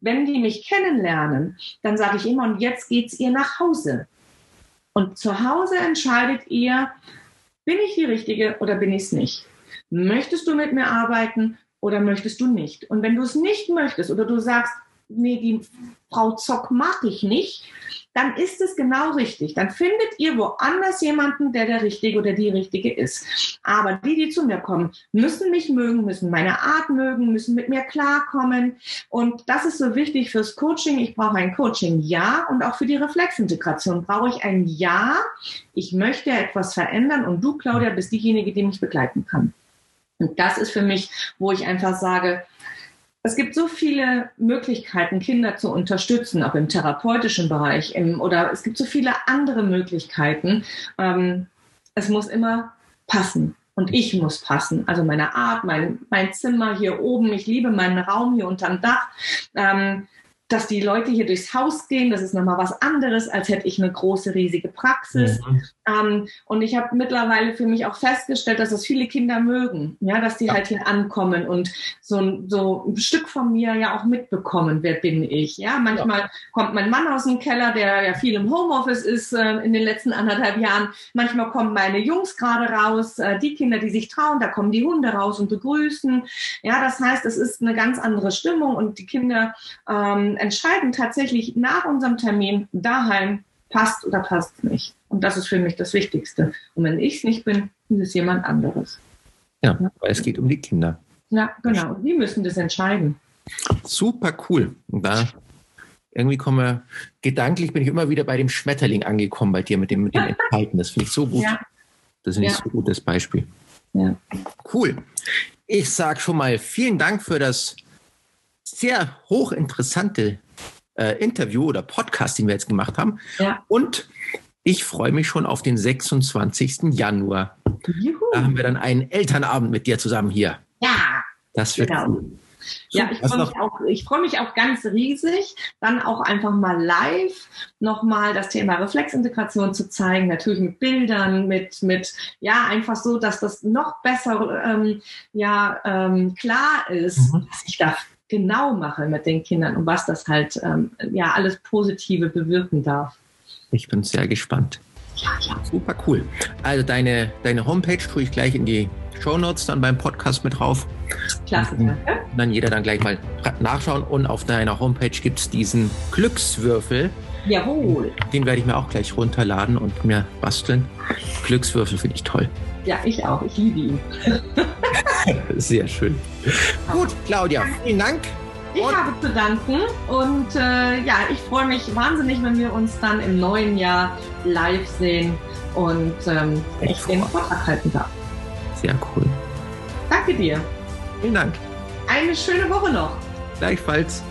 wenn die mich kennenlernen, dann sage ich immer, und jetzt geht's ihr nach Hause. Und zu Hause entscheidet ihr, bin ich die Richtige oder bin ich es nicht? Möchtest du mit mir arbeiten oder möchtest du nicht? Und wenn du es nicht möchtest oder du sagst, nee, die Frau Zock mag ich nicht, dann ist es genau richtig. Dann findet ihr woanders jemanden, der der Richtige oder die Richtige ist. Aber die, die zu mir kommen, müssen mich mögen, müssen meine Art mögen, müssen mit mir klarkommen. Und das ist so wichtig fürs Coaching. Ich brauche ein Coaching Ja und auch für die Reflexintegration brauche ich ein Ja. Ich möchte etwas verändern und du, Claudia, bist diejenige, die mich begleiten kann. Und das ist für mich, wo ich einfach sage, es gibt so viele Möglichkeiten, Kinder zu unterstützen, auch im therapeutischen Bereich, im, oder es gibt so viele andere Möglichkeiten. Ähm, es muss immer passen. Und ich muss passen. Also meine Art, mein, mein Zimmer hier oben. Ich liebe meinen Raum hier unterm Dach. Ähm, dass die Leute hier durchs Haus gehen, das ist nochmal was anderes, als hätte ich eine große, riesige Praxis. Mhm. Ähm, und ich habe mittlerweile für mich auch festgestellt, dass das viele Kinder mögen, ja, dass die ja. halt hier ankommen und so, so ein Stück von mir ja auch mitbekommen, wer bin ich. Ja, manchmal ja. kommt mein Mann aus dem Keller, der ja viel im Homeoffice ist äh, in den letzten anderthalb Jahren. Manchmal kommen meine Jungs gerade raus, äh, die Kinder, die sich trauen, da kommen die Hunde raus und begrüßen. Ja, das heißt, es ist eine ganz andere Stimmung und die Kinder ähm, entscheiden tatsächlich nach unserem Termin daheim, passt oder passt nicht. Und das ist für mich das Wichtigste. Und wenn ich es nicht bin, ist es jemand anderes. Ja, weil es geht um die Kinder. Ja, genau. Die müssen das entscheiden. Super cool. Und da irgendwie kommen wir, gedanklich bin ich immer wieder bei dem Schmetterling angekommen bei dir mit dem, mit dem Enthalten. Das finde ich so gut. Ja. Das finde ich ja. so gutes Beispiel. Ja. Cool. Ich sage schon mal vielen Dank für das sehr hochinteressante äh, Interview oder Podcast, den wir jetzt gemacht haben. Ja. Und ich freue mich schon auf den 26. Januar. Juhu. Da haben wir dann einen Elternabend mit dir zusammen hier. Ja. Das wird genau. cool. Ja, ich freue mich, auch, ich freu mich auch ganz riesig, dann auch einfach mal live nochmal das Thema Reflexintegration zu zeigen, natürlich mit Bildern, mit, mit ja, einfach so, dass das noch besser ähm, ja, ähm, klar ist, mhm. was ich da genau mache mit den Kindern und was das halt ähm, ja alles Positive bewirken darf. Ich bin sehr gespannt. Ja, ja. Super cool. Also deine, deine Homepage tue ich gleich in die Show Notes dann beim Podcast mit drauf. Klasse, danke. Und dann jeder dann gleich mal nachschauen. Und auf deiner Homepage gibt es diesen Glückswürfel. Jawohl. Den werde ich mir auch gleich runterladen und mir basteln. Glückswürfel finde ich toll. Ja, ich auch. Ich liebe ihn. Sehr schön. Gut, Claudia, vielen Dank. Ich und habe zu danken und äh, ja, ich freue mich wahnsinnig, wenn wir uns dann im neuen Jahr live sehen und ähm, ich den Vortrag halten darf. Sehr cool. Danke dir. Vielen Dank. Eine schöne Woche noch. Gleichfalls.